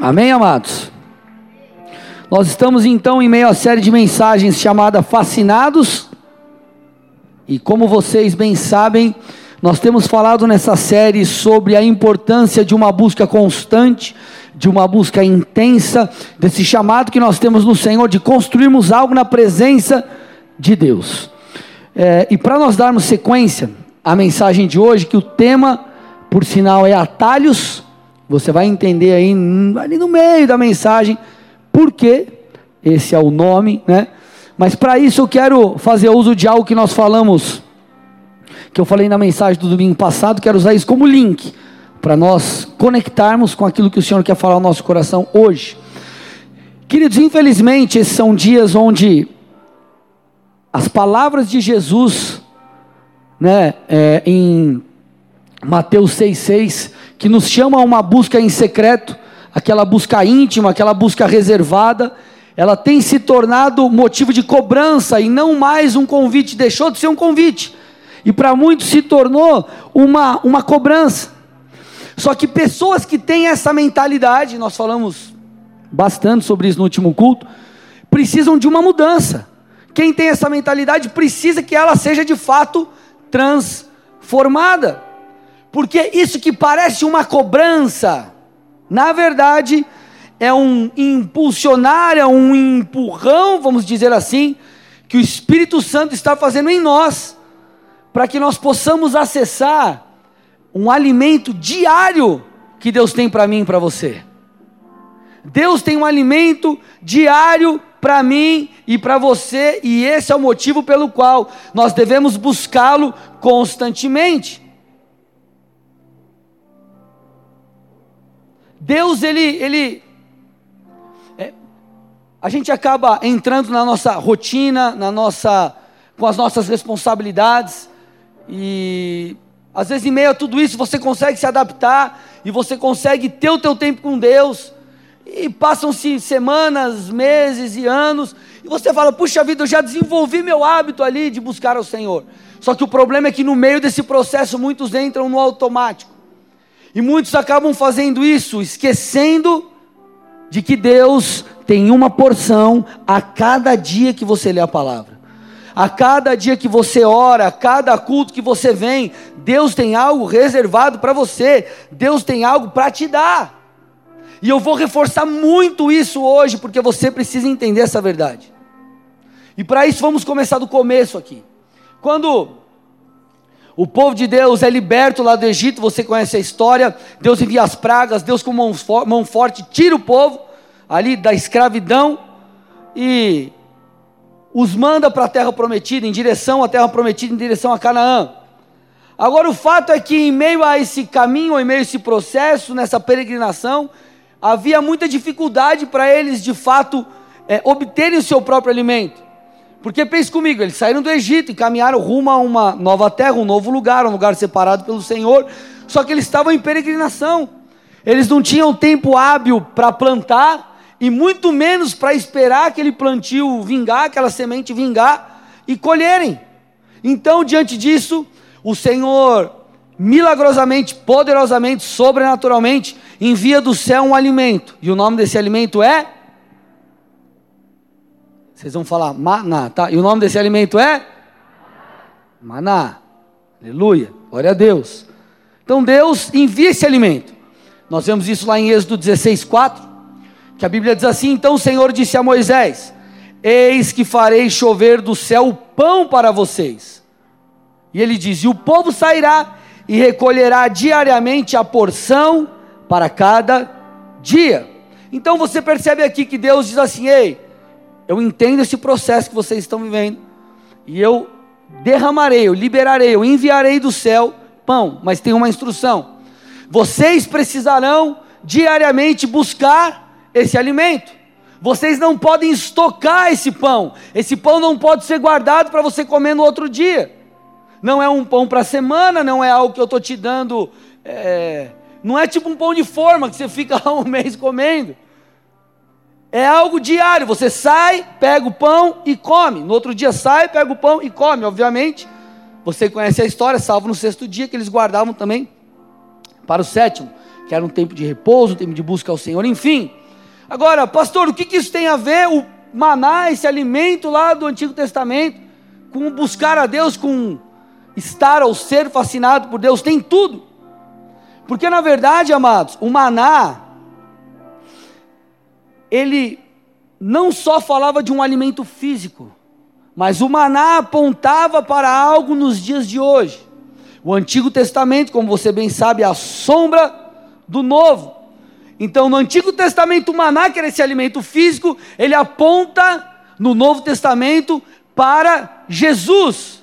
Amém, amados? Nós estamos então em meio à série de mensagens chamada Fascinados. E como vocês bem sabem, nós temos falado nessa série sobre a importância de uma busca constante, de uma busca intensa, desse chamado que nós temos no Senhor de construirmos algo na presença de Deus. É, e para nós darmos sequência à mensagem de hoje, que o tema, por sinal, é atalhos você vai entender aí ali no meio da mensagem por que esse é o nome, né? Mas para isso eu quero fazer uso de algo que nós falamos, que eu falei na mensagem do domingo passado, quero usar isso como link para nós conectarmos com aquilo que o Senhor quer falar ao nosso coração hoje. Queridos, infelizmente, esses são dias onde as palavras de Jesus, né, é, em Mateus 6,6, que nos chama a uma busca em secreto, aquela busca íntima, aquela busca reservada, ela tem se tornado motivo de cobrança e não mais um convite, deixou de ser um convite, e para muitos se tornou uma, uma cobrança. Só que pessoas que têm essa mentalidade, nós falamos bastante sobre isso no último culto, precisam de uma mudança. Quem tem essa mentalidade precisa que ela seja de fato transformada. Porque isso que parece uma cobrança, na verdade, é um impulsionar, é um empurrão, vamos dizer assim, que o Espírito Santo está fazendo em nós, para que nós possamos acessar um alimento diário que Deus tem para mim e para você. Deus tem um alimento diário para mim e para você, e esse é o motivo pelo qual nós devemos buscá-lo constantemente. Deus, ele, ele é, a gente acaba entrando na nossa rotina, na nossa, com as nossas responsabilidades, e às vezes em meio a tudo isso você consegue se adaptar, e você consegue ter o teu tempo com Deus, e passam-se semanas, meses e anos, e você fala, puxa vida, eu já desenvolvi meu hábito ali de buscar ao Senhor. Só que o problema é que no meio desse processo muitos entram no automático. E muitos acabam fazendo isso, esquecendo de que Deus tem uma porção a cada dia que você lê a palavra. A cada dia que você ora, a cada culto que você vem, Deus tem algo reservado para você, Deus tem algo para te dar. E eu vou reforçar muito isso hoje, porque você precisa entender essa verdade. E para isso vamos começar do começo aqui. Quando o povo de Deus é liberto lá do Egito, você conhece a história. Deus envia as pragas, Deus com mão, mão forte tira o povo ali da escravidão e os manda para a terra prometida, em direção à terra prometida, em direção a Canaã. Agora o fato é que em meio a esse caminho, em meio a esse processo, nessa peregrinação, havia muita dificuldade para eles de fato é, obterem o seu próprio alimento. Porque pense comigo, eles saíram do Egito e caminharam rumo a uma nova terra, um novo lugar, um lugar separado pelo Senhor. Só que eles estavam em peregrinação. Eles não tinham tempo hábil para plantar e muito menos para esperar aquele plantio vingar, aquela semente vingar e colherem. Então, diante disso, o Senhor milagrosamente, poderosamente, sobrenaturalmente envia do céu um alimento. E o nome desse alimento é vocês vão falar maná, tá? E o nome desse alimento é? Maná. Aleluia. Glória a Deus. Então Deus envia esse alimento. Nós vemos isso lá em Êxodo 16, 4. Que a Bíblia diz assim: Então o Senhor disse a Moisés: Eis que farei chover do céu pão para vocês. E ele diz: E o povo sairá e recolherá diariamente a porção para cada dia. Então você percebe aqui que Deus diz assim: Ei, eu entendo esse processo que vocês estão vivendo, e eu derramarei, eu liberarei, eu enviarei do céu pão, mas tem uma instrução: vocês precisarão diariamente buscar esse alimento. Vocês não podem estocar esse pão. Esse pão não pode ser guardado para você comer no outro dia. Não é um pão para semana, não é algo que eu estou te dando. É... não é tipo um pão de forma que você fica um mês comendo. É algo diário. Você sai, pega o pão e come. No outro dia sai, pega o pão e come. Obviamente, você conhece a história, salvo no sexto dia, que eles guardavam também para o sétimo, que era um tempo de repouso, um tempo de busca ao Senhor, enfim. Agora, pastor, o que, que isso tem a ver, o maná, esse alimento lá do Antigo Testamento, com buscar a Deus, com estar ou ser fascinado por Deus? Tem tudo. Porque na verdade, amados, o maná, ele não só falava de um alimento físico, mas o maná apontava para algo nos dias de hoje. O Antigo Testamento, como você bem sabe, é a sombra do Novo. Então, no Antigo Testamento, o maná, que era esse alimento físico, ele aponta no Novo Testamento para Jesus.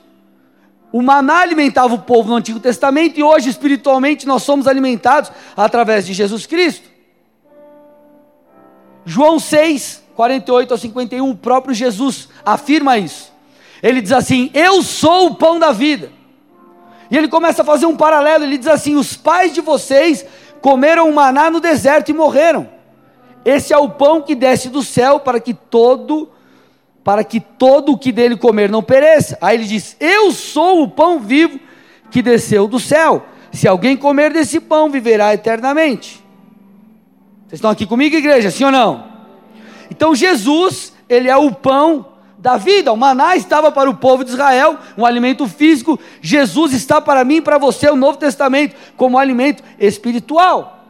O maná alimentava o povo no Antigo Testamento e hoje, espiritualmente, nós somos alimentados através de Jesus Cristo. João 6, 48 a 51, o próprio Jesus afirma isso. Ele diz assim: Eu sou o pão da vida. E ele começa a fazer um paralelo, ele diz assim: Os pais de vocês comeram maná no deserto e morreram. Esse é o pão que desce do céu para que todo para que todo o que dele comer não pereça. Aí ele diz: Eu sou o pão vivo que desceu do céu. Se alguém comer desse pão, viverá eternamente. Vocês estão aqui comigo, igreja? Sim ou não? Então Jesus, ele é o pão da vida. O maná estava para o povo de Israel, um alimento físico. Jesus está para mim e para você, o Novo Testamento, como alimento espiritual.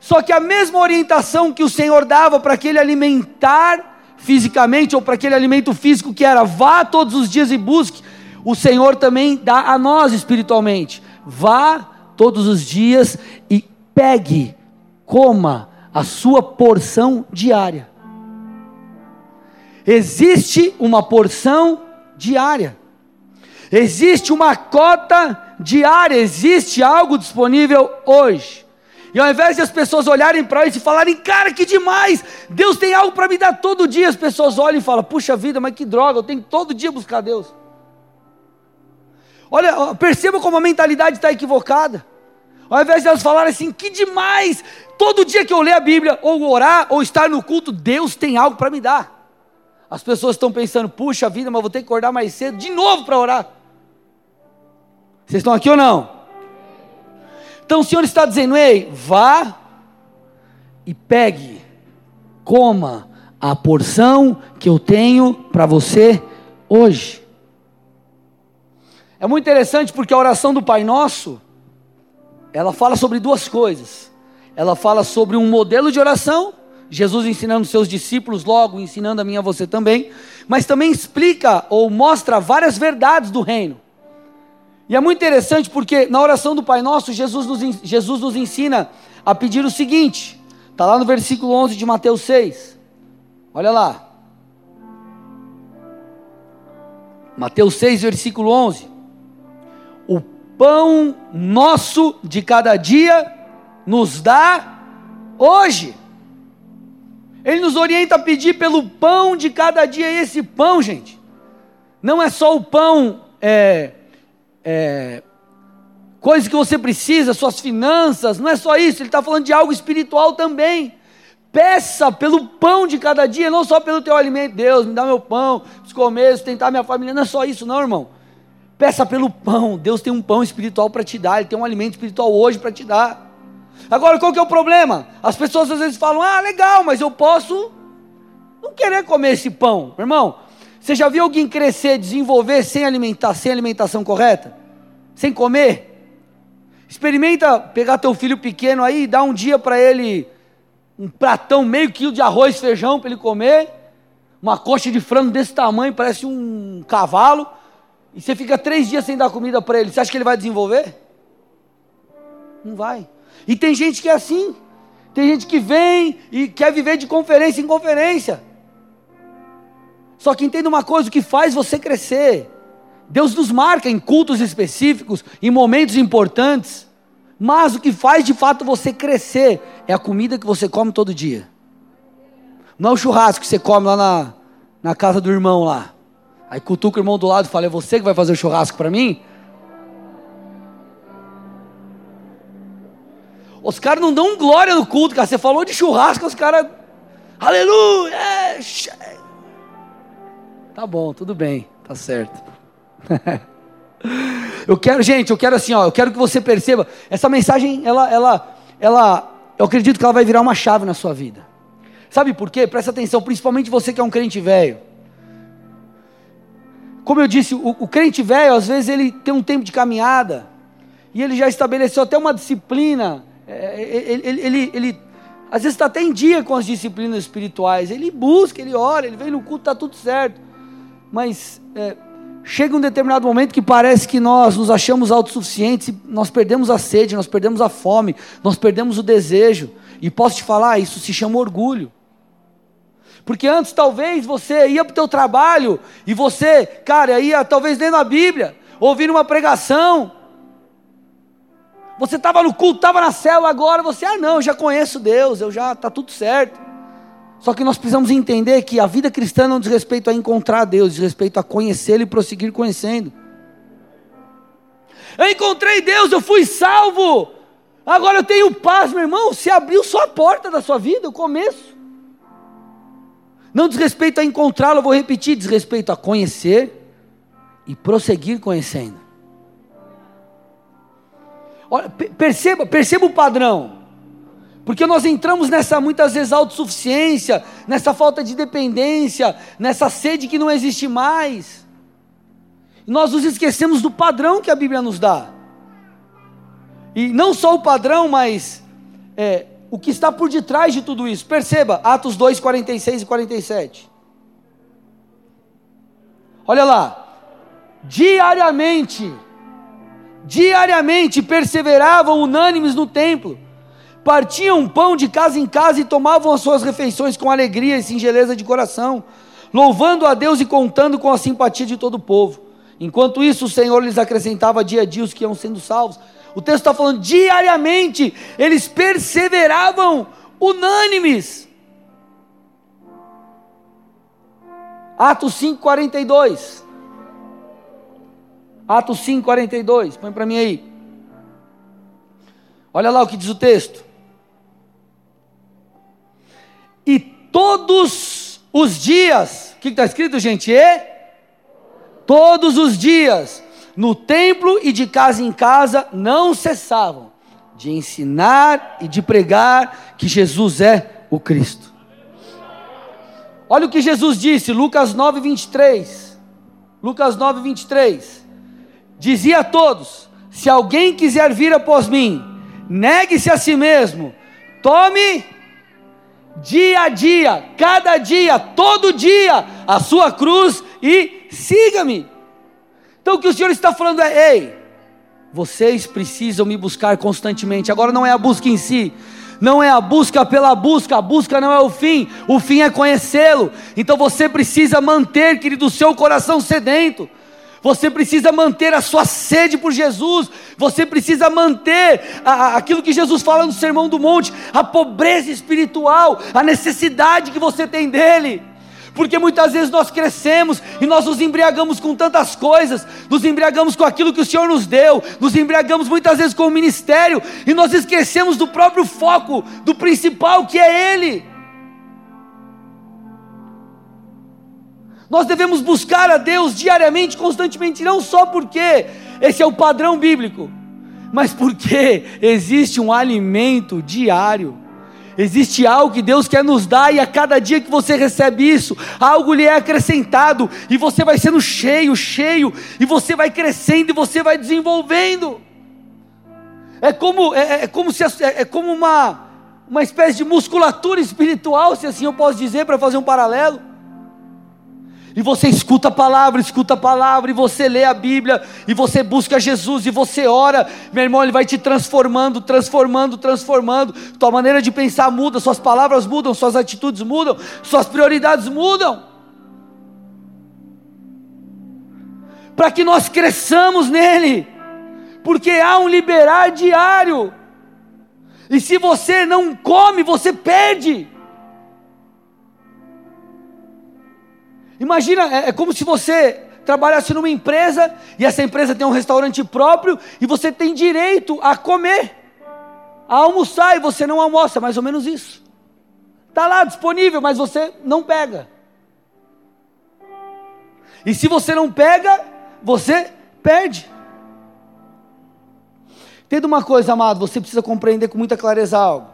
Só que a mesma orientação que o Senhor dava para aquele alimentar fisicamente, ou para aquele alimento físico que era vá todos os dias e busque, o Senhor também dá a nós espiritualmente. Vá todos os dias e pegue, coma a sua porção diária. Existe uma porção diária. Existe uma cota diária, existe algo disponível hoje. E ao invés de as pessoas olharem para isso e falarem, cara, que demais, Deus tem algo para me dar todo dia, as pessoas olham e falam, puxa vida, mas que droga, eu tenho que todo dia buscar Deus. Olha, perceba como a mentalidade está equivocada. Ao invés de elas falarem assim, que demais, todo dia que eu ler a Bíblia, ou orar, ou estar no culto, Deus tem algo para me dar. As pessoas estão pensando, puxa vida, mas vou ter que acordar mais cedo de novo para orar. Vocês estão aqui ou não? Então o Senhor está dizendo, ei, vá e pegue, coma a porção que eu tenho para você hoje. É muito interessante porque a oração do Pai Nosso, ela fala sobre duas coisas. Ela fala sobre um modelo de oração Jesus ensinando seus discípulos, logo ensinando a mim e a você também, mas também explica ou mostra várias verdades do reino. E é muito interessante porque na oração do Pai Nosso, Jesus nos, Jesus nos ensina a pedir o seguinte, está lá no versículo 11 de Mateus 6, olha lá. Mateus 6, versículo 11: O pão nosso de cada dia nos dá hoje ele nos orienta a pedir pelo pão de cada dia. E esse pão, gente, não é só o pão, é, é, coisa que você precisa, suas finanças, não é só isso. Ele está falando de algo espiritual também. Peça pelo pão de cada dia, não só pelo teu alimento. Deus, me dá meu pão, preciso comer, sustentar minha família. Não é só isso, não, irmão. Peça pelo pão. Deus tem um pão espiritual para te dar, Ele tem um alimento espiritual hoje para te dar. Agora, qual que é o problema? As pessoas às vezes falam: ah, legal, mas eu posso não querer comer esse pão. Irmão, você já viu alguém crescer, desenvolver sem alimentar, sem alimentação correta? Sem comer? Experimenta pegar teu filho pequeno aí e dar um dia para ele um pratão, meio quilo de arroz, feijão para ele comer, uma coxa de frango desse tamanho, parece um cavalo, e você fica três dias sem dar comida para ele. Você acha que ele vai desenvolver? Não vai. E tem gente que é assim. Tem gente que vem e quer viver de conferência em conferência. Só que entenda uma coisa: o que faz você crescer. Deus nos marca em cultos específicos, em momentos importantes. Mas o que faz de fato você crescer é a comida que você come todo dia. Não é o churrasco que você come lá na, na casa do irmão lá. Aí cutuca o irmão do lado e fala: É você que vai fazer o churrasco para mim? Os caras não dão glória no culto, cara. Você falou de churrasco, os caras. Aleluia! É, tá bom, tudo bem, tá certo. eu quero, gente, eu quero assim, ó, eu quero que você perceba. Essa mensagem, ela, ela, ela eu acredito que ela vai virar uma chave na sua vida. Sabe por quê? Presta atenção, principalmente você que é um crente velho. Como eu disse, o, o crente velho, às vezes, ele tem um tempo de caminhada, e ele já estabeleceu até uma disciplina, é, ele, ele, ele, ele às vezes está até em dia com as disciplinas espirituais, ele busca, ele ora, ele vem no culto, está tudo certo, mas é, chega um determinado momento que parece que nós nos achamos autossuficientes, nós perdemos a sede, nós perdemos a fome, nós perdemos o desejo, e posso te falar, isso se chama orgulho. Porque antes talvez você ia para o teu trabalho e você, cara, ia talvez lendo a Bíblia, ouvindo uma pregação. Você estava no culto, estava na célula, agora você, ah não, eu já conheço Deus, eu já, está tudo certo. Só que nós precisamos entender que a vida cristã não diz respeito a encontrar Deus, diz respeito a conhecê-lo e prosseguir conhecendo. Eu encontrei Deus, eu fui salvo. Agora eu tenho paz, meu irmão. Se abriu só a porta da sua vida, o começo. Não diz respeito a encontrá-lo, vou repetir, diz respeito a conhecer e prosseguir conhecendo. Olha, perceba, perceba o padrão. Porque nós entramos nessa muitas vezes autossuficiência, nessa falta de dependência, nessa sede que não existe mais. E nós nos esquecemos do padrão que a Bíblia nos dá. E não só o padrão, mas é, o que está por detrás de tudo isso. Perceba, Atos 2, 46 e 47. Olha lá, diariamente, diariamente perseveravam unânimes no templo, partiam pão de casa em casa e tomavam as suas refeições com alegria e singeleza de coração, louvando a Deus e contando com a simpatia de todo o povo. Enquanto isso, o Senhor lhes acrescentava dia a dia os que iam sendo salvos. O texto está falando diariamente, eles perseveravam unânimes. Atos 5:42. Atos 5:42. Põe para mim aí. Olha lá o que diz o texto. E todos os dias, o que está escrito, gente? E todos os dias no templo e de casa em casa não cessavam de ensinar e de pregar que Jesus é o Cristo. Olha o que Jesus disse, Lucas 9, 23. Lucas 9, 23. Dizia a todos: Se alguém quiser vir após mim, negue-se a si mesmo, tome dia a dia, cada dia, todo dia, a sua cruz e siga-me. Então o que o Senhor está falando é: ei, vocês precisam me buscar constantemente. Agora não é a busca em si, não é a busca pela busca, a busca não é o fim, o fim é conhecê-lo. Então você precisa manter, querido, o seu coração sedento. Você precisa manter a sua sede por Jesus, você precisa manter a, aquilo que Jesus fala no Sermão do Monte, a pobreza espiritual, a necessidade que você tem dEle porque muitas vezes nós crescemos e nós nos embriagamos com tantas coisas, nos embriagamos com aquilo que o Senhor nos deu, nos embriagamos muitas vezes com o ministério e nós esquecemos do próprio foco, do principal que é Ele. Nós devemos buscar a Deus diariamente, constantemente, não só porque esse é o padrão bíblico, mas porque existe um alimento diário. Existe algo que Deus quer nos dar, e a cada dia que você recebe isso, algo lhe é acrescentado, e você vai sendo cheio, cheio, e você vai crescendo e você vai desenvolvendo. É como, é, é como, se, é, é como uma, uma espécie de musculatura espiritual, se assim eu posso dizer, para fazer um paralelo. E você escuta a palavra, escuta a palavra, e você lê a Bíblia, e você busca Jesus, e você ora, meu irmão, Ele vai te transformando, transformando, transformando. Tua maneira de pensar muda, suas palavras mudam, suas atitudes mudam, suas prioridades mudam. Para que nós cresçamos nele, porque há um liberar diário, e se você não come, você perde. Imagina, é, é como se você trabalhasse numa empresa e essa empresa tem um restaurante próprio e você tem direito a comer, a almoçar e você não almoça, mais ou menos isso. Está lá disponível, mas você não pega. E se você não pega, você perde. Entenda uma coisa, amado, você precisa compreender com muita clareza algo.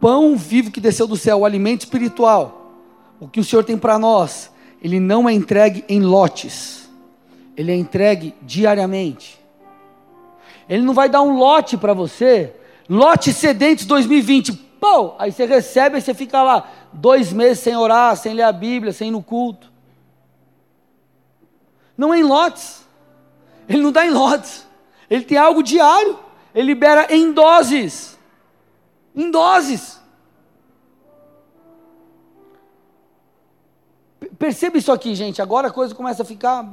pão vivo que desceu do céu, o alimento espiritual, o que o Senhor tem para nós, ele não é entregue em lotes, ele é entregue diariamente. Ele não vai dar um lote para você, lote sedentes 2020, pô, aí você recebe e você fica lá dois meses sem orar, sem ler a Bíblia, sem ir no culto. Não é em lotes, ele não dá em lotes, ele tem algo diário, ele libera em doses. Em doses. Perceba isso aqui, gente. Agora a coisa começa a ficar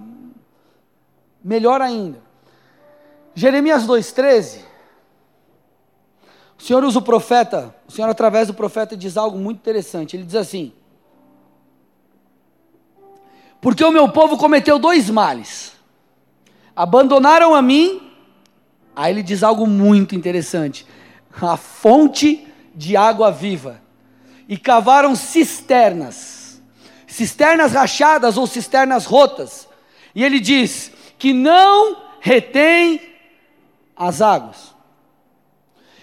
melhor ainda. Jeremias 2,13. O Senhor usa o profeta, o Senhor, através do profeta, diz algo muito interessante. Ele diz assim: Porque o meu povo cometeu dois males. Abandonaram a mim. Aí ele diz algo muito interessante a fonte de água viva, e cavaram cisternas, cisternas rachadas ou cisternas rotas, e ele diz que não retém as águas.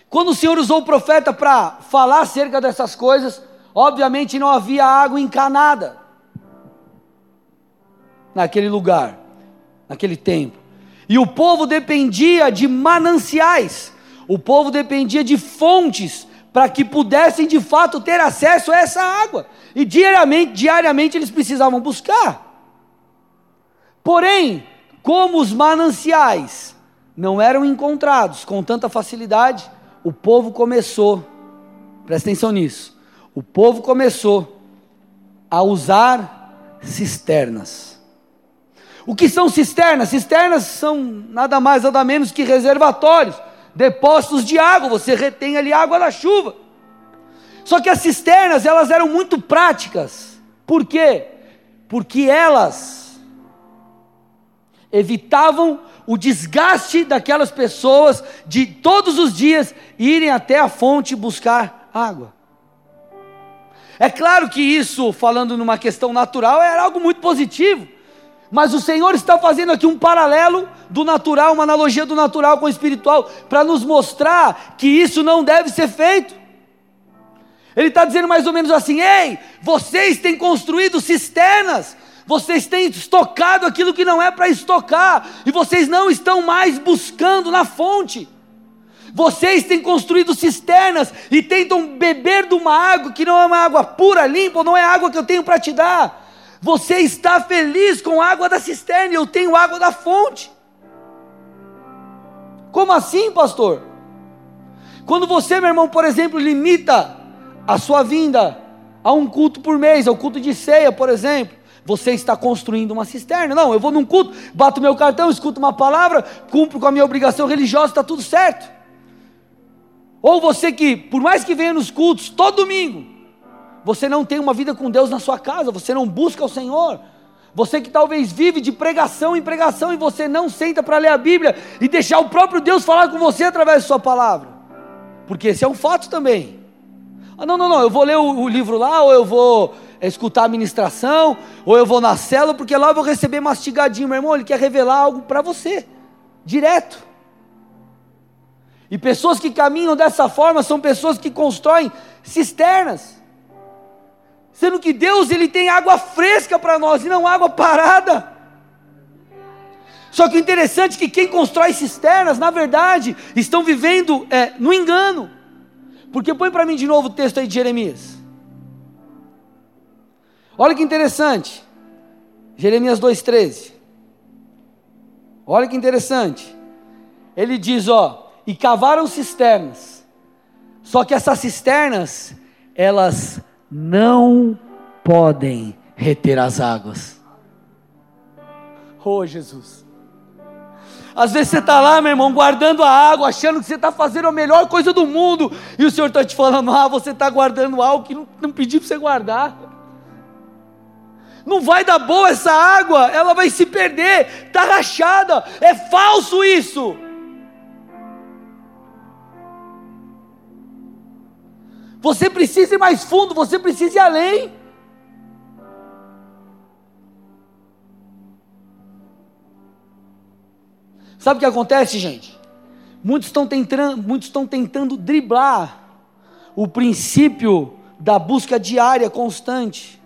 Quando o Senhor usou o profeta para falar acerca dessas coisas, obviamente não havia água encanada naquele lugar, naquele tempo. E o povo dependia de mananciais. O povo dependia de fontes para que pudessem de fato ter acesso a essa água. E diariamente, diariamente eles precisavam buscar. Porém, como os mananciais não eram encontrados com tanta facilidade, o povo começou, presta atenção nisso, o povo começou a usar cisternas. O que são cisternas? Cisternas são nada mais, nada menos que reservatórios depósitos de água, você retém ali água da chuva. Só que as cisternas, elas eram muito práticas. Por quê? Porque elas evitavam o desgaste daquelas pessoas de todos os dias irem até a fonte buscar água. É claro que isso, falando numa questão natural, era algo muito positivo. Mas o Senhor está fazendo aqui um paralelo do natural, uma analogia do natural com o espiritual, para nos mostrar que isso não deve ser feito. Ele está dizendo mais ou menos assim: ei, vocês têm construído cisternas, vocês têm estocado aquilo que não é para estocar, e vocês não estão mais buscando na fonte. Vocês têm construído cisternas e tentam beber de uma água que não é uma água pura, limpa, não é água que eu tenho para te dar. Você está feliz com a água da cisterna, eu tenho água da fonte. Como assim, pastor? Quando você, meu irmão, por exemplo, limita a sua vinda a um culto por mês, ao culto de ceia, por exemplo, você está construindo uma cisterna. Não, eu vou num culto, bato meu cartão, escuto uma palavra, cumpro com a minha obrigação religiosa, está tudo certo. Ou você que, por mais que venha nos cultos todo domingo, você não tem uma vida com Deus na sua casa, você não busca o Senhor. Você que talvez vive de pregação em pregação e você não senta para ler a Bíblia e deixar o próprio Deus falar com você através de Sua palavra. Porque esse é um fato também. Ah, não, não, não, eu vou ler o, o livro lá, ou eu vou escutar a ministração, ou eu vou na célula, porque lá eu vou receber mastigadinho. Meu irmão, ele quer revelar algo para você, direto. E pessoas que caminham dessa forma são pessoas que constroem cisternas Sendo que Deus ele tem água fresca para nós e não água parada. Só que o interessante é que quem constrói cisternas, na verdade, estão vivendo é, no engano. Porque põe para mim de novo o texto aí de Jeremias. Olha que interessante. Jeremias 2,13. Olha que interessante. Ele diz: ó, e cavaram cisternas. Só que essas cisternas, elas não podem reter as águas. Oh, Jesus. Às vezes você está lá, meu irmão, guardando a água, achando que você está fazendo a melhor coisa do mundo, e o Senhor está te falando: ah, você está guardando algo que não, não pedi para você guardar. Não vai dar boa essa água, ela vai se perder, está rachada, é falso isso. Você precisa ir mais fundo, você precisa ir além. Sabe o que acontece, gente? Muitos estão tentando, muitos estão tentando driblar o princípio da busca diária constante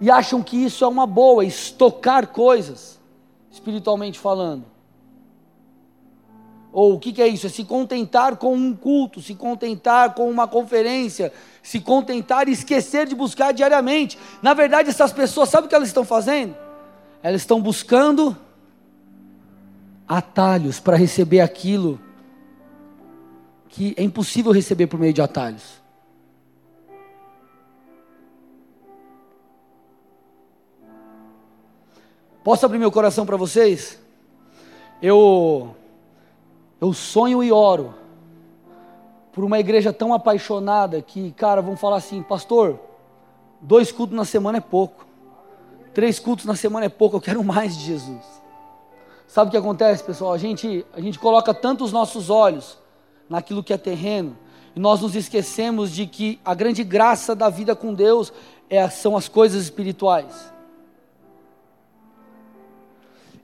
e acham que isso é uma boa, estocar coisas, espiritualmente falando. Ou o que, que, é isso? É se contentar com um culto, se contentar com uma conferência, se contentar e esquecer de buscar diariamente. Na verdade, essas pessoas, sabe o que elas estão fazendo? Elas estão buscando atalhos para receber aquilo que é impossível receber por meio de atalhos. Posso abrir meu coração para vocês? Eu eu sonho e oro por uma igreja tão apaixonada que, cara, vão falar assim, pastor, dois cultos na semana é pouco, três cultos na semana é pouco, eu quero mais de Jesus. Sabe o que acontece, pessoal? A gente, a gente coloca tanto os nossos olhos naquilo que é terreno, e nós nos esquecemos de que a grande graça da vida com Deus é, são as coisas espirituais.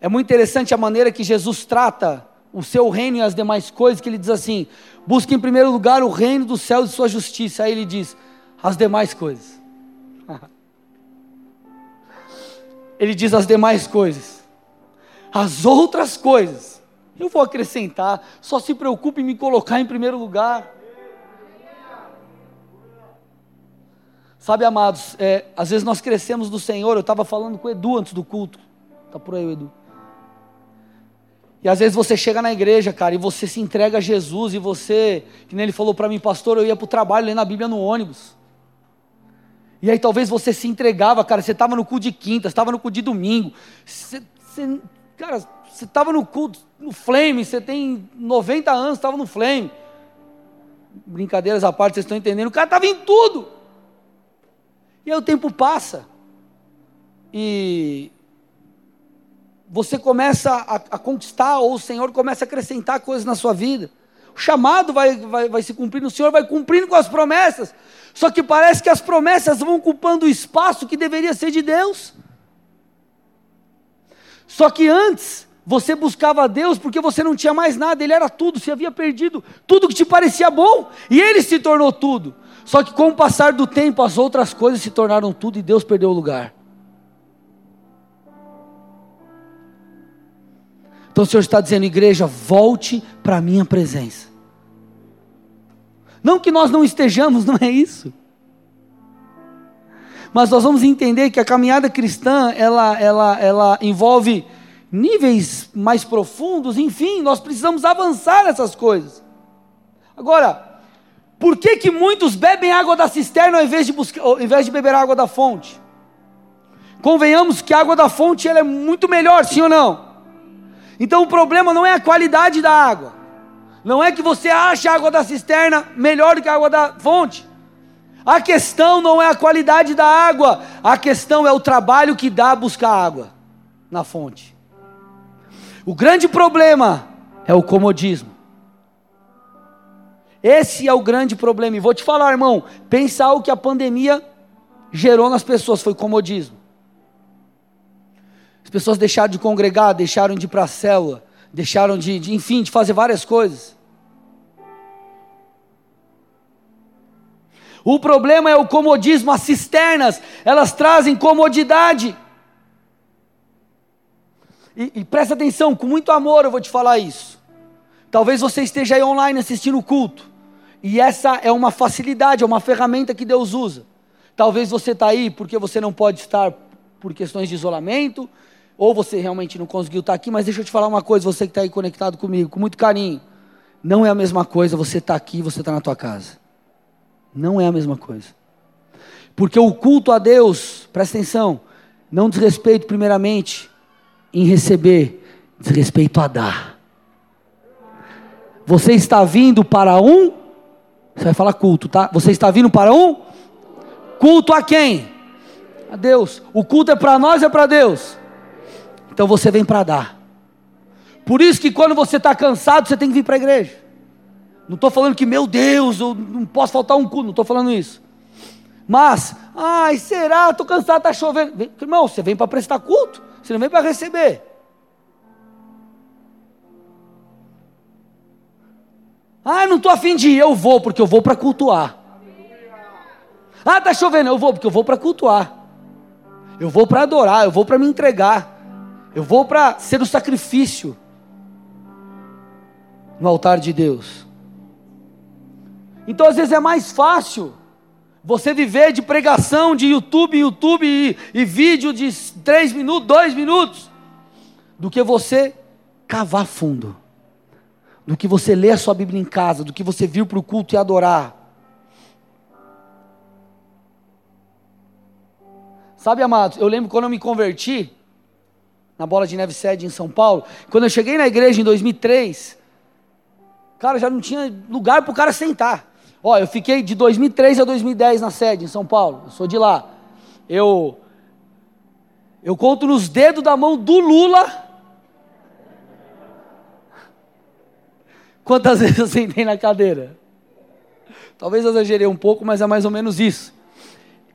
É muito interessante a maneira que Jesus trata o seu reino e as demais coisas, que ele diz assim: busque em primeiro lugar o reino dos céus e sua justiça. Aí ele diz: as demais coisas. ele diz as demais coisas. As outras coisas, eu vou acrescentar. Só se preocupe em me colocar em primeiro lugar. Sabe, amados, é, às vezes nós crescemos do Senhor. Eu estava falando com o Edu antes do culto. Está por aí o Edu. E às vezes você chega na igreja, cara, e você se entrega a Jesus, e você, que nem ele falou para mim, pastor, eu ia para o trabalho lendo a Bíblia no ônibus. E aí talvez você se entregava, cara, você estava no culto de quinta, estava no culto de domingo. Você, você, cara, você estava no culto, no flame, você tem 90 anos, estava no flame. Brincadeiras à parte, vocês estão entendendo? O cara estava em tudo. E aí o tempo passa. E você começa a, a, conquistar, ou o Senhor começa a acrescentar coisas na sua vida. O chamado vai, vai, vai se cumprindo, o Senhor vai cumprindo com as promessas. Só que parece que as promessas vão ocupando o espaço que deveria ser de Deus. Só que antes, você buscava Deus porque você não tinha mais nada, Ele era tudo, você havia perdido tudo que te parecia bom, e Ele se tornou tudo. Só que com o passar do tempo, as outras coisas se tornaram tudo e Deus perdeu o lugar. Então o Senhor está dizendo, igreja, volte para a minha presença. Não que nós não estejamos, não é isso. Mas nós vamos entender que a caminhada cristã, ela, ela, ela envolve níveis mais profundos, enfim, nós precisamos avançar nessas coisas. Agora, por que que muitos bebem água da cisterna ao invés de, buscar, ao invés de beber água da fonte? Convenhamos que a água da fonte ela é muito melhor, sim ou não? Então o problema não é a qualidade da água. Não é que você acha a água da cisterna melhor do que a água da fonte. A questão não é a qualidade da água, a questão é o trabalho que dá buscar água na fonte. O grande problema é o comodismo. Esse é o grande problema. E vou te falar, irmão, pensar o que a pandemia gerou nas pessoas foi comodismo. As pessoas deixaram de congregar, deixaram de ir para a célula, deixaram de, de, enfim, de fazer várias coisas. O problema é o comodismo, as cisternas, elas trazem comodidade. E, e presta atenção, com muito amor eu vou te falar isso. Talvez você esteja aí online assistindo o culto, e essa é uma facilidade, é uma ferramenta que Deus usa. Talvez você está aí porque você não pode estar por questões de isolamento, ou você realmente não conseguiu estar aqui, mas deixa eu te falar uma coisa, você que está aí conectado comigo, com muito carinho. Não é a mesma coisa você estar tá aqui e você estar tá na tua casa. Não é a mesma coisa. Porque o culto a Deus, presta atenção, não diz respeito primeiramente em receber, diz respeito a dar. Você está vindo para um, você vai falar culto, tá? Você está vindo para um culto a quem? A Deus. O culto é para nós, é para Deus. Então você vem para dar. Por isso que quando você está cansado, você tem que vir para a igreja. Não estou falando que, meu Deus, eu não posso faltar um culto, não estou falando isso. Mas, ai, será? Estou cansado, está chovendo. Vem, irmão, você vem para prestar culto, você não vem para receber. Ah, não estou afim de ir, eu vou, porque eu vou para cultuar. Ah, está chovendo, eu vou, porque eu vou para cultuar. Eu vou para adorar, eu vou para me entregar. Eu vou para ser o sacrifício no altar de Deus. Então, às vezes é mais fácil você viver de pregação de YouTube, YouTube e, e vídeo de três minutos, dois minutos, do que você cavar fundo, do que você ler a sua Bíblia em casa, do que você vir para o culto e adorar. Sabe, amados, eu lembro quando eu me converti, na Bola de Neve Sede em São Paulo, quando eu cheguei na igreja em 2003, cara, já não tinha lugar para o cara sentar. Ó, eu fiquei de 2003 a 2010 na sede em São Paulo. Eu sou de lá. Eu eu conto nos dedos da mão do Lula quantas vezes eu sentei na cadeira. Talvez eu exagerei um pouco, mas é mais ou menos isso.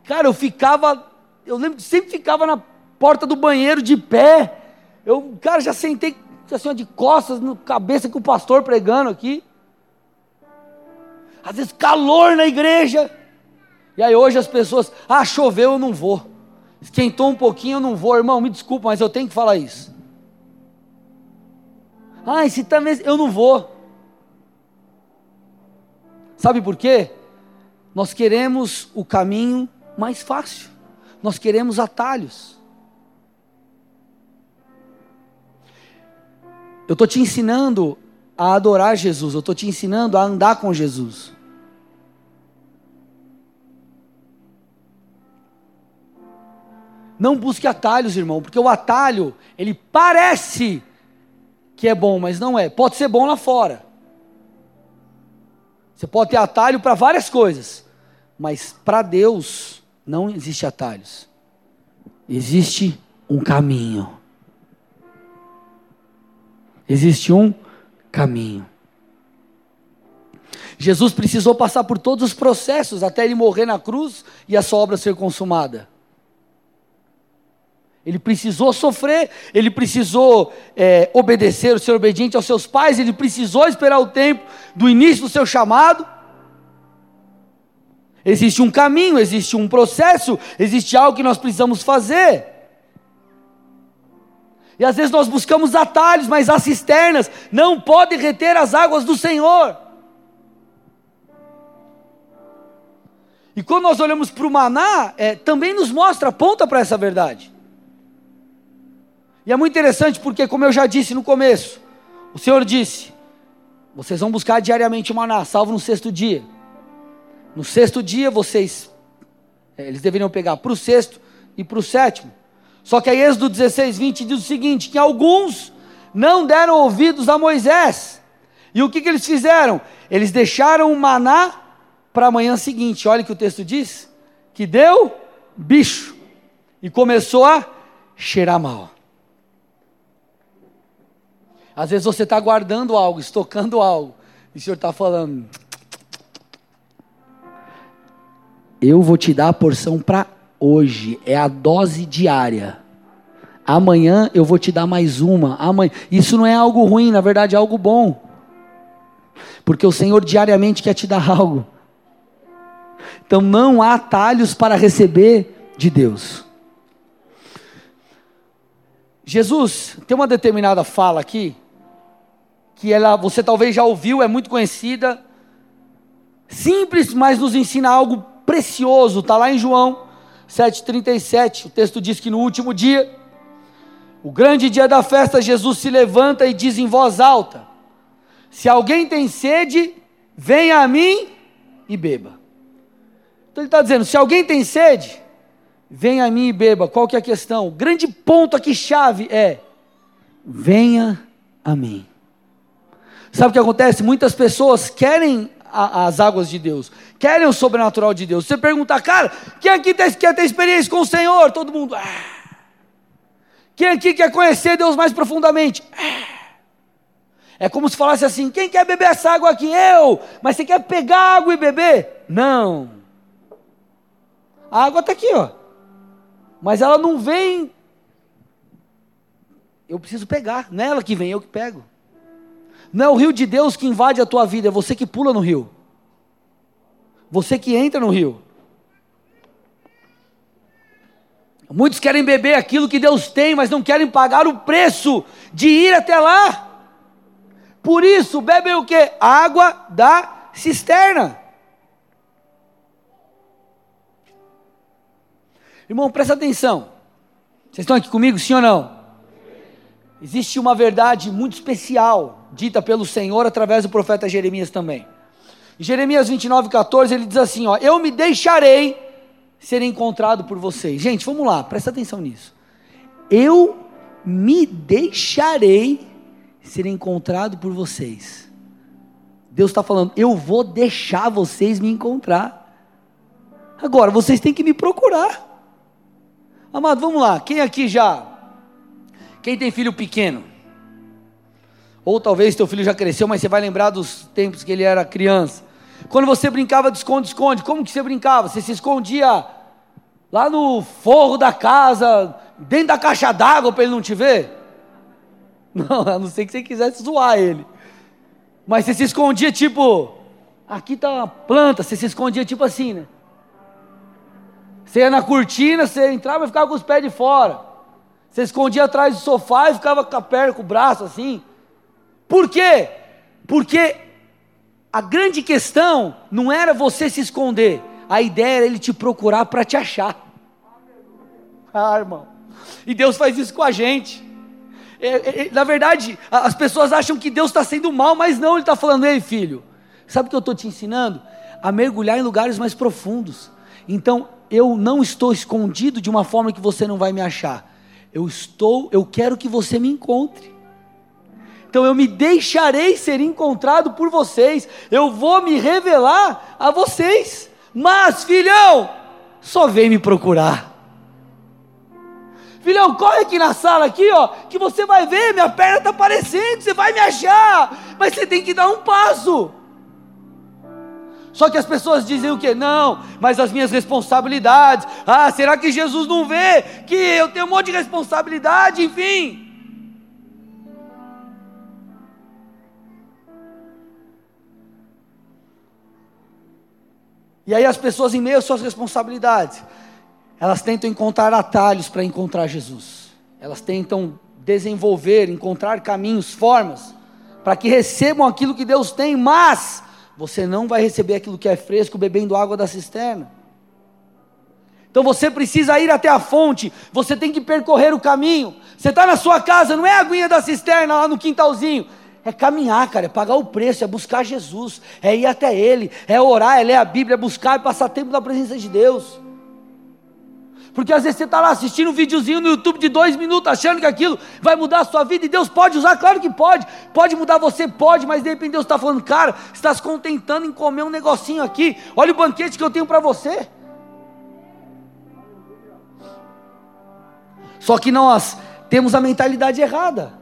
Cara, eu ficava, eu lembro que sempre ficava na porta do banheiro de pé. Eu, cara, já sentei assim, de costas na cabeça com o pastor pregando aqui às vezes calor na igreja. E aí hoje as pessoas, ah, choveu, eu não vou. Esquentou um pouquinho, eu não vou. Irmão, me desculpa, mas eu tenho que falar isso. Ah, esse também, eu não vou. Sabe por quê? Nós queremos o caminho mais fácil. Nós queremos atalhos. Eu estou te ensinando a adorar Jesus, eu estou te ensinando a andar com Jesus. Não busque atalhos, irmão, porque o atalho, ele parece que é bom, mas não é. Pode ser bom lá fora. Você pode ter atalho para várias coisas, mas para Deus não existe atalhos. Existe um caminho. Existe um caminho. Jesus precisou passar por todos os processos até ele morrer na cruz e a sua obra ser consumada. Ele precisou sofrer, ele precisou é, obedecer, ser obediente aos seus pais, ele precisou esperar o tempo do início do seu chamado. Existe um caminho, existe um processo, existe algo que nós precisamos fazer. E às vezes nós buscamos atalhos, mas as cisternas não podem reter as águas do Senhor. E quando nós olhamos para o maná, é, também nos mostra, aponta para essa verdade. E é muito interessante porque, como eu já disse no começo, o Senhor disse: vocês vão buscar diariamente o maná, salvo no sexto dia. No sexto dia, vocês, é, eles deveriam pegar para o sexto e para o sétimo. Só que aí Êxodo 16, 20 diz o seguinte: que alguns não deram ouvidos a Moisés. E o que, que eles fizeram? Eles deixaram o maná para a manhã seguinte. Olha o que o texto diz: que deu bicho e começou a cheirar mal. Às vezes você está guardando algo, estocando algo, e o Senhor está falando: Eu vou te dar a porção para hoje, é a dose diária. Amanhã eu vou te dar mais uma. Amanhã. Isso não é algo ruim, na verdade é algo bom. Porque o Senhor diariamente quer te dar algo. Então não há atalhos para receber de Deus. Jesus tem uma determinada fala aqui que ela você talvez já ouviu, é muito conhecida. Simples, mas nos ensina algo precioso. Está lá em João 7,37. O texto diz que no último dia, o grande dia da festa, Jesus se levanta e diz em voz alta: Se alguém tem sede, venha a mim e beba. Então ele está dizendo: se alguém tem sede, venha a mim e beba. Qual que é a questão? O grande ponto aqui chave é: venha a mim. Sabe o que acontece? Muitas pessoas querem a, as águas de Deus, querem o sobrenatural de Deus. Você pergunta, cara, quem aqui quer ter experiência com o Senhor? Todo mundo. Ah. Quem aqui quer conhecer Deus mais profundamente? Ah. É como se falasse assim: quem quer beber essa água aqui? Eu. Mas você quer pegar água e beber? Não. A água está aqui, ó. Mas ela não vem. Eu preciso pegar. Não é ela que vem, eu que pego. Não é o rio de Deus que invade a tua vida, é você que pula no rio. Você que entra no rio. Muitos querem beber aquilo que Deus tem, mas não querem pagar o preço de ir até lá. Por isso, bebem o que? Água da cisterna. Irmão, presta atenção. Vocês estão aqui comigo, sim ou não? Existe uma verdade muito especial, dita pelo Senhor através do profeta Jeremias também. Em Jeremias 29, 14, ele diz assim: ó, Eu me deixarei ser encontrado por vocês. Gente, vamos lá, presta atenção nisso. Eu me deixarei ser encontrado por vocês. Deus está falando, eu vou deixar vocês me encontrar. Agora, vocês têm que me procurar. Amado, vamos lá. Quem aqui já? Quem tem filho pequeno? Ou talvez teu filho já cresceu, mas você vai lembrar dos tempos que ele era criança. Quando você brincava de esconde-esconde, como que você brincava? Você se escondia lá no forro da casa, dentro da caixa d'água para ele não te ver? Não, a não ser que você quisesse zoar ele. Mas você se escondia tipo, aqui está uma planta, você se escondia tipo assim, né? Você ia na cortina, você entrava e ficava com os pés de fora. Você escondia atrás do sofá e ficava com a perna, com o braço assim. Por quê? Porque a grande questão não era você se esconder, a ideia era ele te procurar para te achar. Ah, irmão. E Deus faz isso com a gente. É, é, é, na verdade, as pessoas acham que Deus está sendo mal, mas não, Ele está falando, ei filho, sabe o que eu estou te ensinando? A mergulhar em lugares mais profundos. Então, eu não estou escondido de uma forma que você não vai me achar. Eu estou, eu quero que você me encontre. Então eu me deixarei ser encontrado por vocês. Eu vou me revelar a vocês. Mas, filhão, só vem me procurar. Filhão, corre aqui na sala aqui, ó, que você vai ver, minha perna está aparecendo, você vai me achar, mas você tem que dar um passo. Só que as pessoas dizem o que? Não, mas as minhas responsabilidades. Ah, será que Jesus não vê que eu tenho um monte de responsabilidade? Enfim. E aí as pessoas, em meio às suas responsabilidades, elas tentam encontrar atalhos para encontrar Jesus. Elas tentam desenvolver, encontrar caminhos, formas, para que recebam aquilo que Deus tem, mas você não vai receber aquilo que é fresco bebendo água da cisterna. Então você precisa ir até a fonte, você tem que percorrer o caminho. Você está na sua casa, não é a aguinha da cisterna lá no quintalzinho. É caminhar, cara, é pagar o preço, é buscar Jesus, é ir até Ele, é orar, é ler a Bíblia, é buscar e passar tempo na presença de Deus. Porque às vezes você está lá assistindo um videozinho no YouTube de dois minutos, achando que aquilo vai mudar a sua vida, e Deus pode usar, claro que pode, pode mudar você, pode, mas de repente Deus está falando, cara, você está se contentando em comer um negocinho aqui, olha o banquete que eu tenho para você. Só que nós temos a mentalidade errada.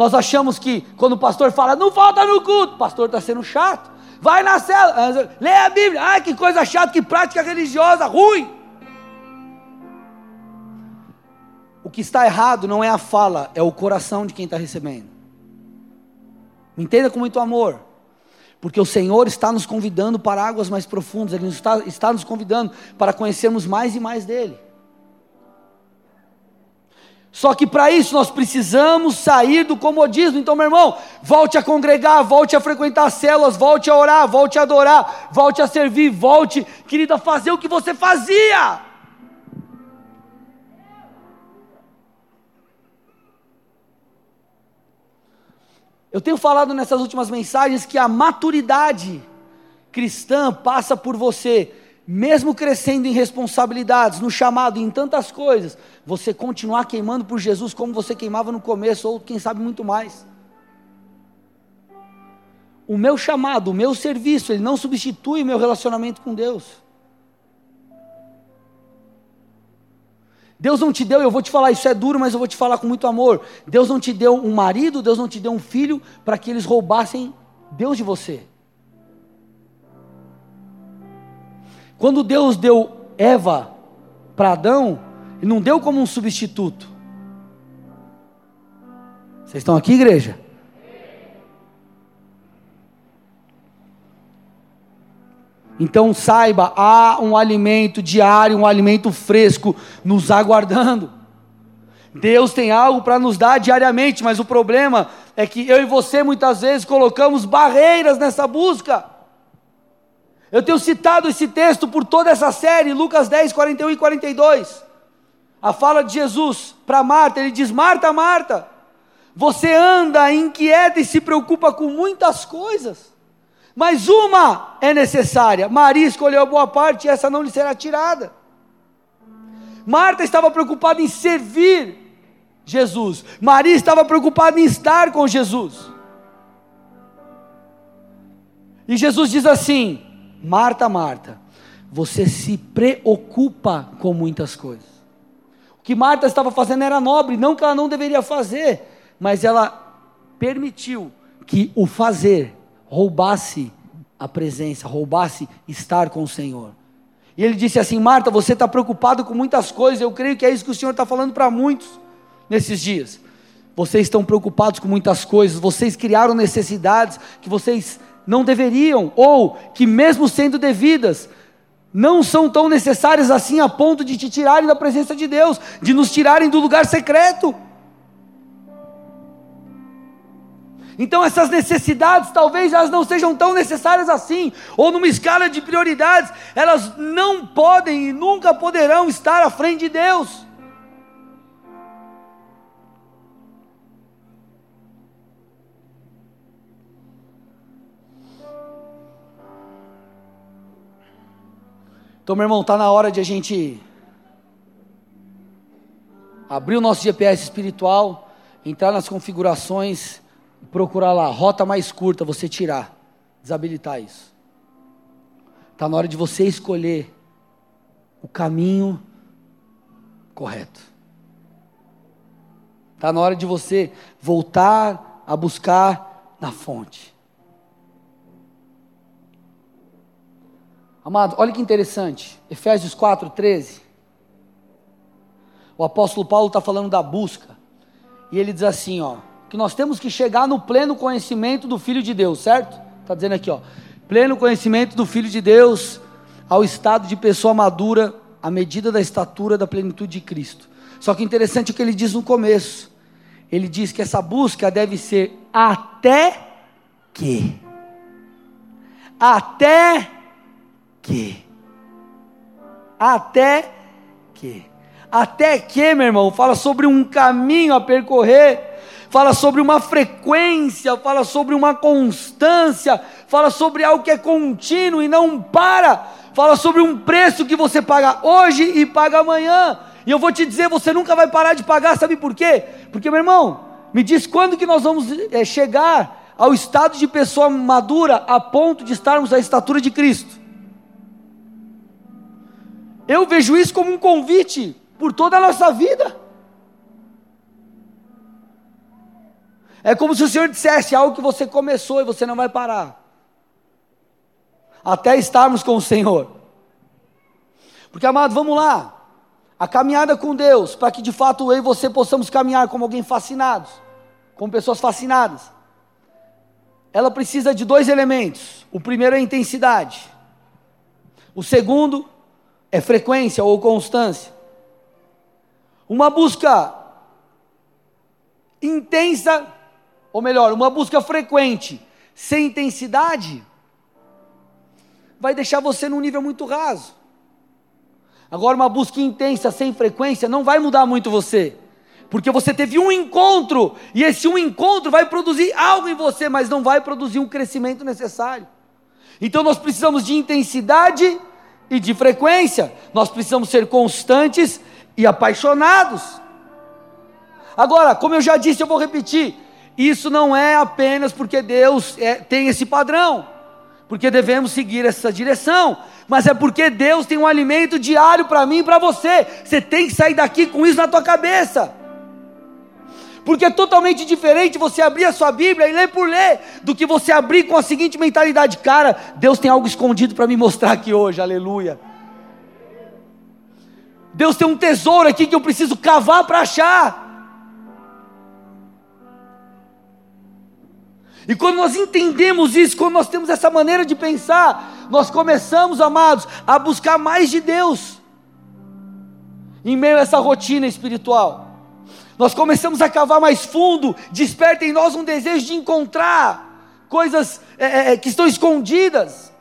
Nós achamos que quando o pastor fala, não falta no culto, o pastor está sendo chato. Vai na cela, lê a Bíblia, ai que coisa chata, que prática religiosa ruim. O que está errado não é a fala, é o coração de quem está recebendo. Entenda com muito amor. Porque o Senhor está nos convidando para águas mais profundas, Ele está, está nos convidando para conhecermos mais e mais dEle. Só que para isso nós precisamos sair do comodismo. Então, meu irmão, volte a congregar, volte a frequentar células, volte a orar, volte a adorar, volte a servir, volte, querido, a fazer o que você fazia. Eu tenho falado nessas últimas mensagens que a maturidade cristã passa por você, mesmo crescendo em responsabilidades, no chamado, em tantas coisas, você continuar queimando por Jesus como você queimava no começo, ou quem sabe muito mais. O meu chamado, o meu serviço, ele não substitui o meu relacionamento com Deus. Deus não te deu, eu vou te falar, isso é duro, mas eu vou te falar com muito amor. Deus não te deu um marido, Deus não te deu um filho para que eles roubassem Deus de você. Quando Deus deu Eva para Adão, Ele não deu como um substituto. Vocês estão aqui, igreja? Então saiba, há um alimento diário, um alimento fresco nos aguardando. Deus tem algo para nos dar diariamente, mas o problema é que eu e você muitas vezes colocamos barreiras nessa busca. Eu tenho citado esse texto por toda essa série, Lucas 10, 41 e 42. A fala de Jesus para Marta, ele diz: Marta, Marta, você anda inquieta e se preocupa com muitas coisas mas uma é necessária. Maria escolheu a boa parte e essa não lhe será tirada. Marta estava preocupada em servir Jesus. Maria estava preocupada em estar com Jesus. E Jesus diz assim: Marta, Marta, você se preocupa com muitas coisas. O que Marta estava fazendo era nobre, não que ela não deveria fazer, mas ela permitiu que o fazer roubasse a presença, roubasse estar com o Senhor. E ele disse assim: Marta, você está preocupado com muitas coisas, eu creio que é isso que o Senhor está falando para muitos nesses dias. Vocês estão preocupados com muitas coisas, vocês criaram necessidades que vocês não deveriam, ou que, mesmo sendo devidas, não são tão necessárias assim a ponto de te tirarem da presença de Deus, de nos tirarem do lugar secreto. Então essas necessidades talvez elas não sejam tão necessárias assim, ou numa escala de prioridades, elas não podem e nunca poderão estar à frente de Deus. Então, meu irmão, está na hora de a gente abrir o nosso GPS espiritual, entrar nas configurações procurar lá, rota mais curta, você tirar, desabilitar isso. Está na hora de você escolher o caminho correto. Está na hora de você voltar a buscar na fonte. Amado, olha que interessante. Efésios 4, 13. O apóstolo Paulo está falando da busca. E ele diz assim: ó que nós temos que chegar no pleno conhecimento do Filho de Deus, certo? Está dizendo aqui, ó, pleno conhecimento do Filho de Deus, ao estado de pessoa madura, à medida da estatura da plenitude de Cristo. Só que interessante o que ele diz no começo. Ele diz que essa busca deve ser até que. Até que. Até que. Até que, meu irmão, fala sobre um caminho a percorrer fala sobre uma frequência, fala sobre uma constância, fala sobre algo que é contínuo e não para, fala sobre um preço que você paga hoje e paga amanhã. E eu vou te dizer, você nunca vai parar de pagar, sabe por quê? Porque, meu irmão, me diz quando que nós vamos é, chegar ao estado de pessoa madura a ponto de estarmos à estatura de Cristo. Eu vejo isso como um convite por toda a nossa vida. É como se o Senhor dissesse algo que você começou e você não vai parar. Até estarmos com o Senhor. Porque, amado, vamos lá. A caminhada com Deus, para que de fato eu e você possamos caminhar como alguém fascinados, como pessoas fascinadas. Ela precisa de dois elementos. O primeiro é intensidade. O segundo é frequência ou constância. Uma busca intensa ou melhor, uma busca frequente, sem intensidade, vai deixar você num nível muito raso. Agora, uma busca intensa, sem frequência, não vai mudar muito você, porque você teve um encontro, e esse um encontro vai produzir algo em você, mas não vai produzir um crescimento necessário. Então, nós precisamos de intensidade e de frequência, nós precisamos ser constantes e apaixonados. Agora, como eu já disse, eu vou repetir: isso não é apenas porque Deus é, tem esse padrão, porque devemos seguir essa direção, mas é porque Deus tem um alimento diário para mim e para você. Você tem que sair daqui com isso na tua cabeça. Porque é totalmente diferente você abrir a sua Bíblia e ler por ler, do que você abrir com a seguinte mentalidade: cara, Deus tem algo escondido para me mostrar aqui hoje, aleluia. Deus tem um tesouro aqui que eu preciso cavar para achar. E quando nós entendemos isso, quando nós temos essa maneira de pensar, nós começamos, amados, a buscar mais de Deus, em meio a essa rotina espiritual. Nós começamos a cavar mais fundo, desperta em nós um desejo de encontrar coisas é, é, é que estão escondidas.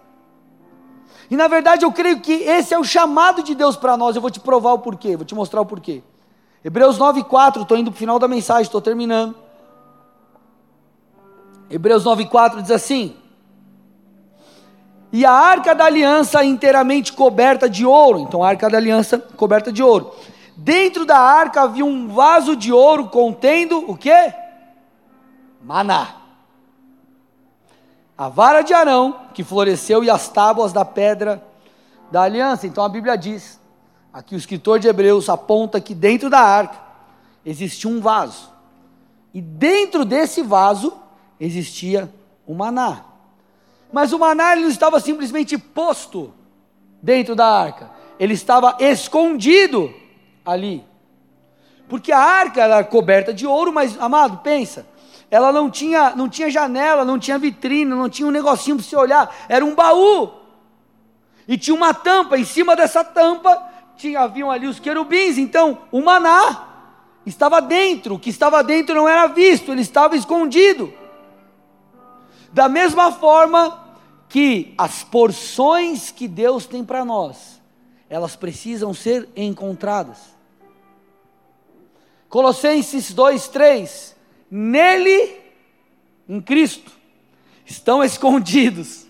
E na verdade eu creio que esse é o chamado de Deus para nós. Eu vou te provar o porquê, vou te mostrar o porquê. Hebreus 9,4, estou indo para o final da mensagem, estou terminando. Hebreus 9,4 diz assim: E a arca da aliança inteiramente coberta de ouro. Então, a arca da aliança coberta de ouro. Dentro da arca havia um vaso de ouro contendo o que? Maná. A vara de Arão, que floresceu, e as tábuas da pedra da aliança. Então a Bíblia diz, aqui o escritor de Hebreus aponta que dentro da arca existia um vaso. E dentro desse vaso existia o maná. Mas o maná não estava simplesmente posto dentro da arca, ele estava escondido ali. Porque a arca era coberta de ouro, mas amado, pensa, ela não tinha, não tinha janela, não tinha vitrine, não tinha um negocinho para você olhar, era um baú. E tinha uma tampa, em cima dessa tampa tinha haviam ali os querubins, então o maná estava dentro, o que estava dentro não era visto, ele estava escondido. Da mesma forma que as porções que Deus tem para nós, elas precisam ser encontradas. Colossenses 2, 3: Nele, em Cristo, estão escondidos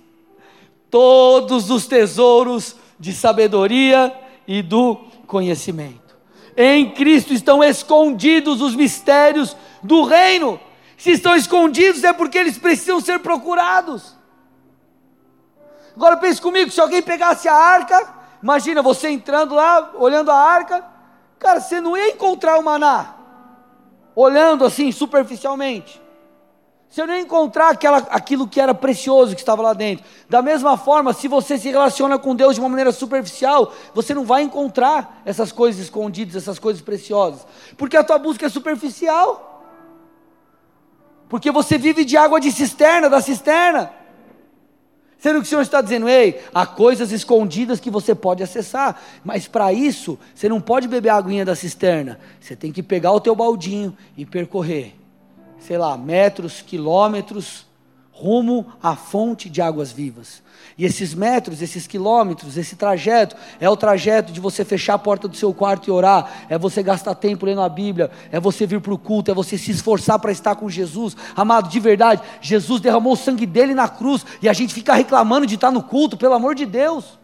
todos os tesouros de sabedoria e do conhecimento. Em Cristo estão escondidos os mistérios do reino se estão escondidos é porque eles precisam ser procurados. Agora pense comigo, se alguém pegasse a arca, imagina você entrando lá, olhando a arca, cara, você não ia encontrar o maná, olhando assim superficialmente. Você não ia encontrar aquela, aquilo que era precioso que estava lá dentro. Da mesma forma, se você se relaciona com Deus de uma maneira superficial, você não vai encontrar essas coisas escondidas, essas coisas preciosas, porque a tua busca é superficial porque você vive de água de cisterna, da cisterna. Sendo que o Senhor está dizendo, ei, há coisas escondidas que você pode acessar, mas para isso, você não pode beber a aguinha da cisterna, você tem que pegar o teu baldinho e percorrer, sei lá, metros, quilômetros, rumo à fonte de águas vivas. E esses metros, esses quilômetros, esse trajeto, é o trajeto de você fechar a porta do seu quarto e orar, é você gastar tempo lendo a Bíblia, é você vir para o culto, é você se esforçar para estar com Jesus. Amado, de verdade, Jesus derramou o sangue dele na cruz e a gente fica reclamando de estar no culto, pelo amor de Deus.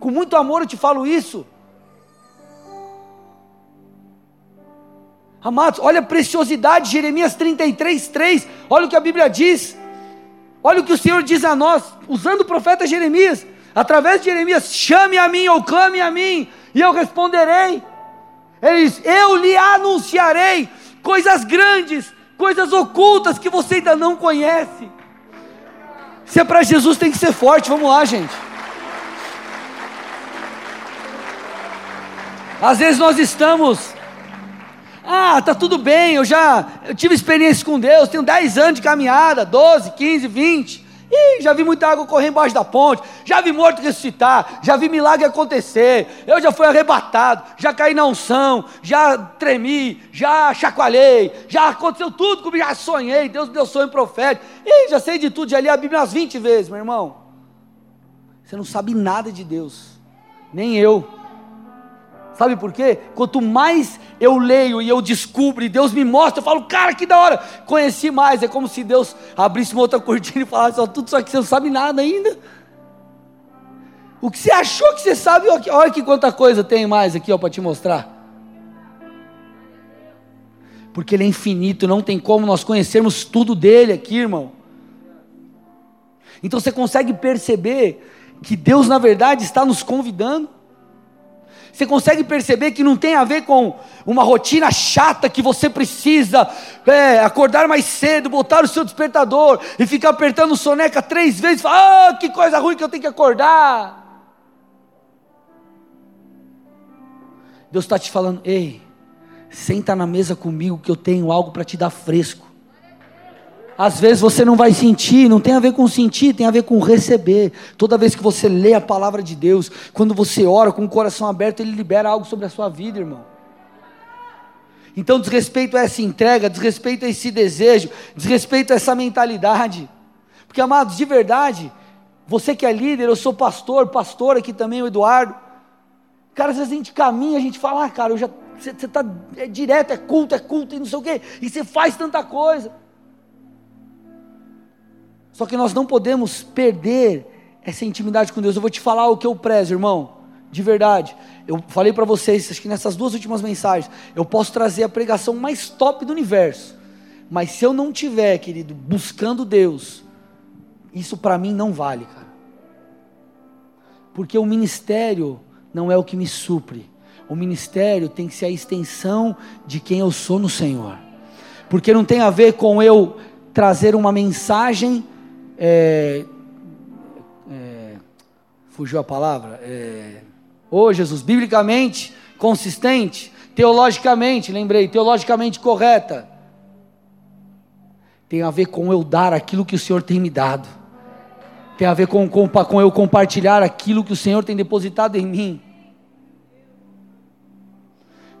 Com muito amor eu te falo isso. Amados, olha a preciosidade, Jeremias 33, 3, olha o que a Bíblia diz. Olha o que o Senhor diz a nós, usando o profeta Jeremias, através de Jeremias: chame a mim ou clame a mim, e eu responderei. Ele diz: Eu lhe anunciarei coisas grandes, coisas ocultas que você ainda não conhece. Se é para Jesus, tem que ser forte. Vamos lá, gente. Às vezes nós estamos ah, tá tudo bem, eu já eu tive experiência com Deus, tenho 10 anos de caminhada, 12, 15, 20. Ih, já vi muita água correr embaixo da ponte, já vi morto ressuscitar, já vi milagre acontecer, eu já fui arrebatado, já caí na unção, já tremi, já chacoalhei, já aconteceu tudo comigo, já sonhei, Deus me deu sonho profético, Ih, já sei de tudo, já li a Bíblia umas 20 vezes, meu irmão. Você não sabe nada de Deus, nem eu. Sabe por quê? Quanto mais eu leio e eu descubro e Deus me mostra, eu falo, cara, que da hora, conheci mais. É como se Deus abrisse uma outra cortina e falasse, ó, tudo isso aqui você não sabe nada ainda. O que você achou que você sabe, olha que quanta coisa tem mais aqui para te mostrar. Porque Ele é infinito, não tem como nós conhecermos tudo dele aqui, irmão. Então você consegue perceber que Deus, na verdade, está nos convidando. Você consegue perceber que não tem a ver com uma rotina chata que você precisa é, acordar mais cedo, botar o seu despertador e ficar apertando soneca três vezes, falar, ah, que coisa ruim que eu tenho que acordar. Deus está te falando, ei, senta na mesa comigo que eu tenho algo para te dar fresco. Às vezes você não vai sentir, não tem a ver com sentir, tem a ver com receber. Toda vez que você lê a palavra de Deus, quando você ora com o coração aberto, Ele libera algo sobre a sua vida, irmão. Então, desrespeito a essa entrega, desrespeito a esse desejo, desrespeito a essa mentalidade. Porque, amados, de verdade, você que é líder, eu sou pastor, pastor aqui também, o Eduardo. Cara, às vezes a gente caminha, a gente fala, ah, cara, eu já, você está é direto, é culto, é culto e não sei o quê, e você faz tanta coisa. Só que nós não podemos perder essa intimidade com Deus. Eu vou te falar o que eu prezo, irmão, de verdade. Eu falei para vocês, acho que nessas duas últimas mensagens, eu posso trazer a pregação mais top do universo. Mas se eu não tiver, querido, buscando Deus, isso para mim não vale, cara. Porque o ministério não é o que me supre. O ministério tem que ser a extensão de quem eu sou no Senhor. Porque não tem a ver com eu trazer uma mensagem é, é, fugiu a palavra? É, Jesus, biblicamente consistente, teologicamente, lembrei, teologicamente correta. Tem a ver com eu dar aquilo que o Senhor tem me dado. Tem a ver com, com, com eu compartilhar aquilo que o Senhor tem depositado em mim.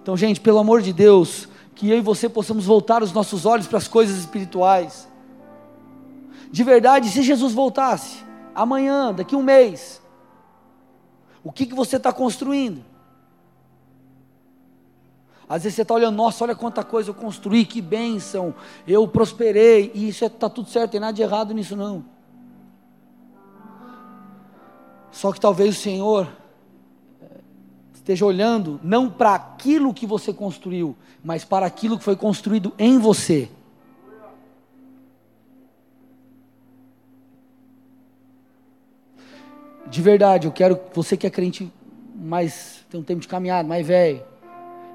Então, gente, pelo amor de Deus, que eu e você possamos voltar os nossos olhos para as coisas espirituais de verdade, se Jesus voltasse amanhã, daqui um mês, o que, que você está construindo? Às vezes você está olhando, nossa, olha quanta coisa eu construí, que bênção, eu prosperei, e isso está é, tudo certo, tem nada de errado nisso não. Só que talvez o Senhor eh, esteja olhando não para aquilo que você construiu, mas para aquilo que foi construído em você. De verdade, eu quero você que é crente mais tem um tempo de caminhada, mais velho.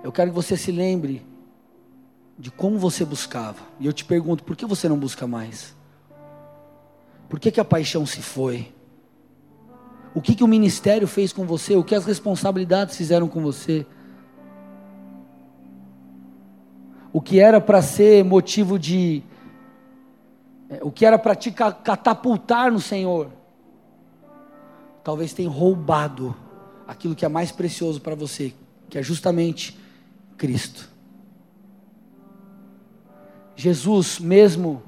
Eu quero que você se lembre de como você buscava. E eu te pergunto, por que você não busca mais? Por que, que a paixão se foi? O que, que o ministério fez com você? O que as responsabilidades fizeram com você? O que era para ser motivo de. É, o que era para te catapultar no Senhor? Talvez tenha roubado aquilo que é mais precioso para você, que é justamente Cristo. Jesus, mesmo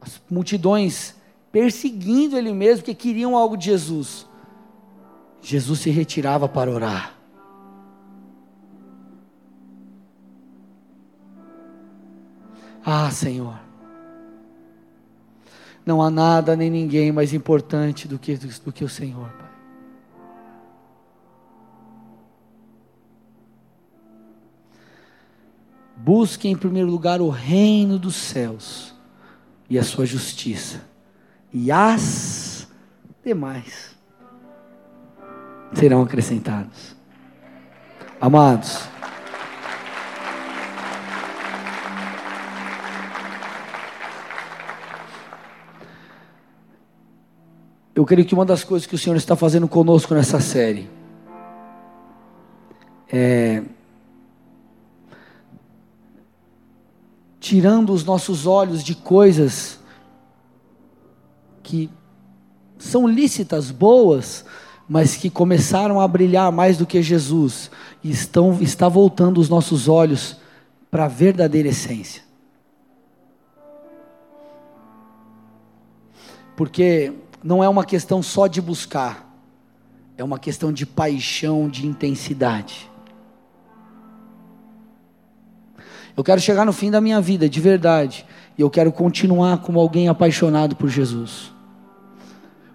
as multidões perseguindo ele mesmo, que queriam algo de Jesus, Jesus se retirava para orar. Ah, Senhor, não há nada nem ninguém mais importante do que, do que o Senhor, Pai. Busque em primeiro lugar o reino dos céus e a sua justiça, e as demais serão acrescentados. Amados, Eu creio que uma das coisas que o Senhor está fazendo conosco nessa série é tirando os nossos olhos de coisas que são lícitas, boas, mas que começaram a brilhar mais do que Jesus e estão está voltando os nossos olhos para a verdadeira essência. Porque não é uma questão só de buscar, é uma questão de paixão, de intensidade. Eu quero chegar no fim da minha vida, de verdade, e eu quero continuar como alguém apaixonado por Jesus.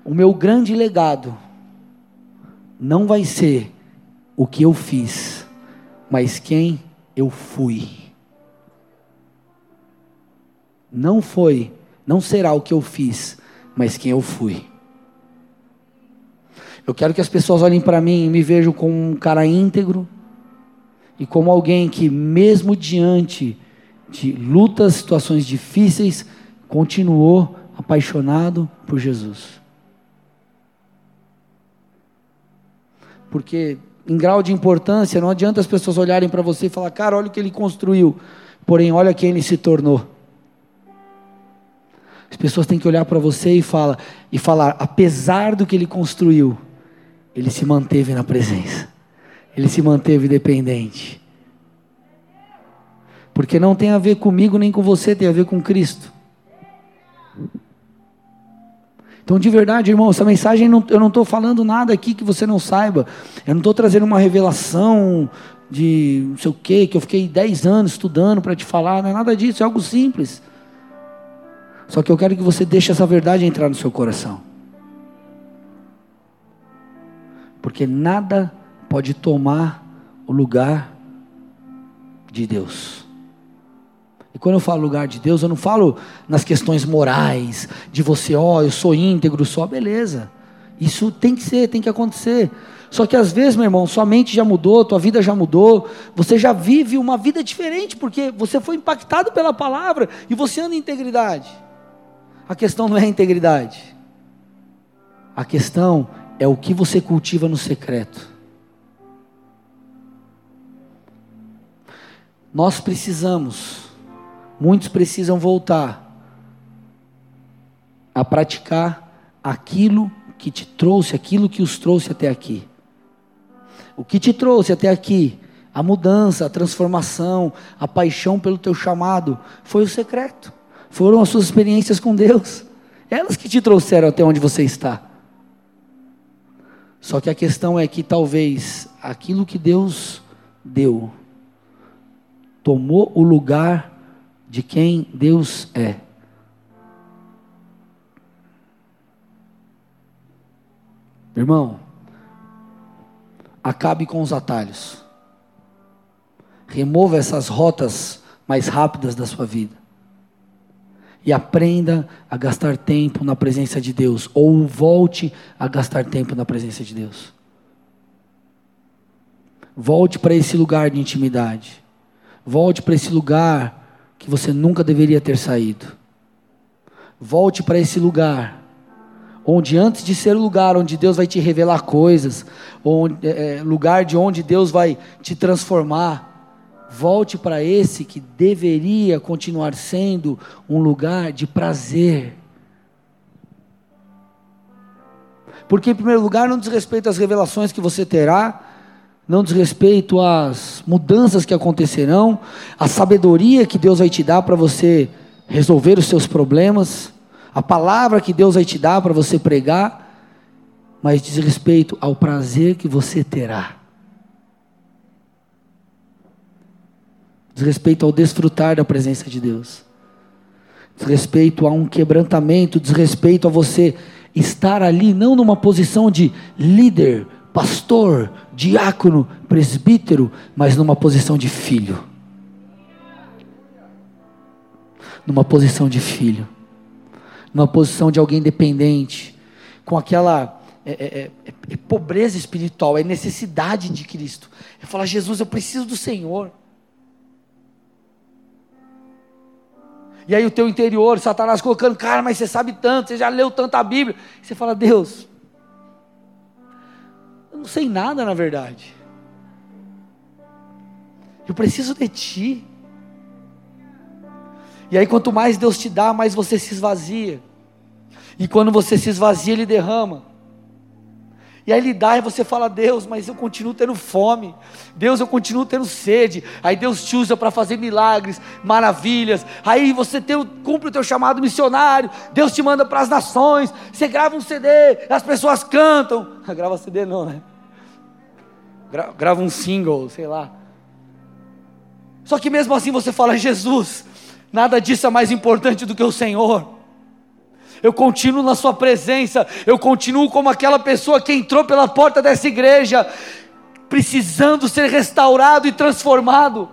O meu grande legado não vai ser o que eu fiz, mas quem eu fui. Não foi, não será o que eu fiz, mas quem eu fui. Eu quero que as pessoas olhem para mim e me vejam como um cara íntegro e como alguém que, mesmo diante de lutas, situações difíceis, continuou apaixonado por Jesus. Porque, em grau de importância, não adianta as pessoas olharem para você e falar, cara, olha o que ele construiu, porém, olha quem ele se tornou. As pessoas têm que olhar para você e, fala, e falar: apesar do que ele construiu, ele se manteve na presença, ele se manteve dependente. Porque não tem a ver comigo nem com você, tem a ver com Cristo. Então, de verdade, irmão, essa mensagem eu não estou falando nada aqui que você não saiba. Eu não estou trazendo uma revelação de não sei o quê, que eu fiquei 10 anos estudando para te falar. Não é nada disso, é algo simples. Só que eu quero que você deixe essa verdade entrar no seu coração. Porque nada pode tomar o lugar de Deus. E quando eu falo lugar de Deus, eu não falo nas questões morais, de você, ó, oh, eu sou íntegro, só, beleza. Isso tem que ser, tem que acontecer. Só que às vezes, meu irmão, sua mente já mudou, tua vida já mudou, você já vive uma vida diferente, porque você foi impactado pela palavra e você anda em integridade. A questão não é a integridade. A questão é o que você cultiva no secreto. Nós precisamos Muitos precisam voltar a praticar aquilo que te trouxe, aquilo que os trouxe até aqui. O que te trouxe até aqui, a mudança, a transformação, a paixão pelo teu chamado, foi o secreto. Foram as suas experiências com Deus. Elas que te trouxeram até onde você está. Só que a questão é que talvez aquilo que Deus deu tomou o lugar de quem Deus é. Irmão, acabe com os atalhos. Remova essas rotas mais rápidas da sua vida. E aprenda a gastar tempo na presença de Deus. Ou volte a gastar tempo na presença de Deus. Volte para esse lugar de intimidade. Volte para esse lugar que você nunca deveria ter saído. Volte para esse lugar, onde antes de ser o lugar onde Deus vai te revelar coisas, onde, é, é lugar de onde Deus vai te transformar, volte para esse que deveria continuar sendo um lugar de prazer. Porque, em primeiro lugar, não diz respeito às revelações que você terá, não diz respeito às mudanças que acontecerão, a sabedoria que Deus vai te dar para você resolver os seus problemas, a palavra que Deus vai te dar para você pregar, mas diz respeito ao prazer que você terá. Diz respeito ao desfrutar da presença de Deus. Diz respeito a um quebrantamento, diz respeito a você estar ali não numa posição de líder, pastor, diácono, presbítero, mas numa posição de filho. Numa posição de filho. Numa posição de alguém dependente. Com aquela é, é, é, é pobreza espiritual, é necessidade de Cristo. É falar, Jesus, eu preciso do Senhor. E aí o teu interior, Satanás colocando, cara, mas você sabe tanto, você já leu tanto a Bíblia. E você fala, Deus, eu não sei nada na verdade. Eu preciso de ti. E aí, quanto mais Deus te dá, mais você se esvazia. E quando você se esvazia, Ele derrama. E aí Ele dá e você fala, Deus, mas eu continuo tendo fome. Deus, eu continuo tendo sede. Aí Deus te usa para fazer milagres, maravilhas. Aí você tem, cumpre o teu chamado missionário. Deus te manda para as nações. Você grava um CD, as pessoas cantam. Grava CD não, né? Grava um single, sei lá. Só que mesmo assim você fala, Jesus, nada disso é mais importante do que o Senhor. Eu continuo na Sua presença, eu continuo como aquela pessoa que entrou pela porta dessa igreja, precisando ser restaurado e transformado.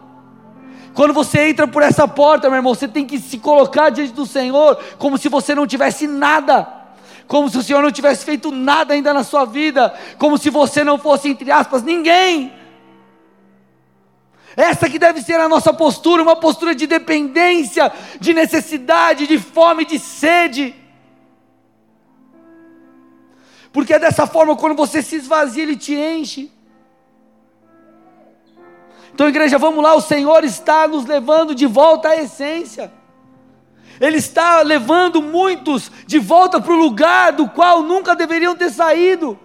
Quando você entra por essa porta, meu irmão, você tem que se colocar diante do Senhor como se você não tivesse nada, como se o Senhor não tivesse feito nada ainda na sua vida, como se você não fosse, entre aspas, ninguém. Essa que deve ser a nossa postura, uma postura de dependência, de necessidade, de fome, de sede. Porque é dessa forma, quando você se esvazia, Ele te enche. Então, igreja, vamos lá, o Senhor está nos levando de volta à essência. Ele está levando muitos de volta para o lugar do qual nunca deveriam ter saído.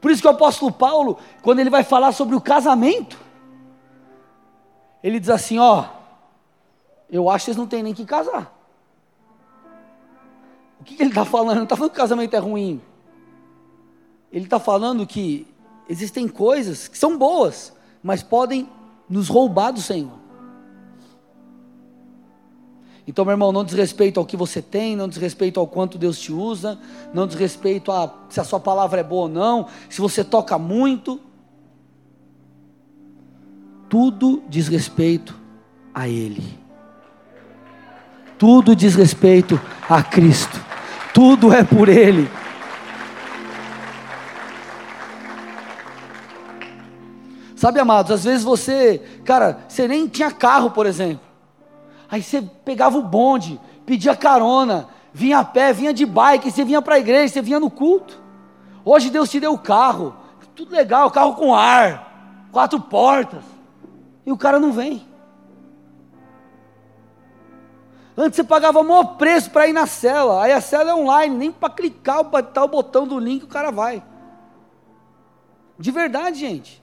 Por isso que o apóstolo Paulo, quando ele vai falar sobre o casamento, ele diz assim: Ó, eu acho que vocês não têm nem que casar. O que, que ele está falando? Ele está falando que o casamento é ruim. Ele está falando que existem coisas que são boas, mas podem nos roubar do Senhor. Então, meu irmão, não desrespeito ao que você tem, não desrespeito ao quanto Deus te usa, não desrespeito a se a sua palavra é boa ou não, se você toca muito. Tudo diz respeito a Ele. Tudo diz respeito a Cristo. Tudo é por Ele. Sabe, amados, às vezes você, cara, você nem tinha carro, por exemplo. Aí você pegava o bonde, pedia carona, vinha a pé, vinha de bike, você vinha para a igreja, você vinha no culto. Hoje Deus te deu o carro, tudo legal, carro com ar, quatro portas, e o cara não vem. Antes você pagava o maior preço para ir na cela, aí a cela é online, nem para clicar, botar o botão do link o cara vai. De verdade, gente.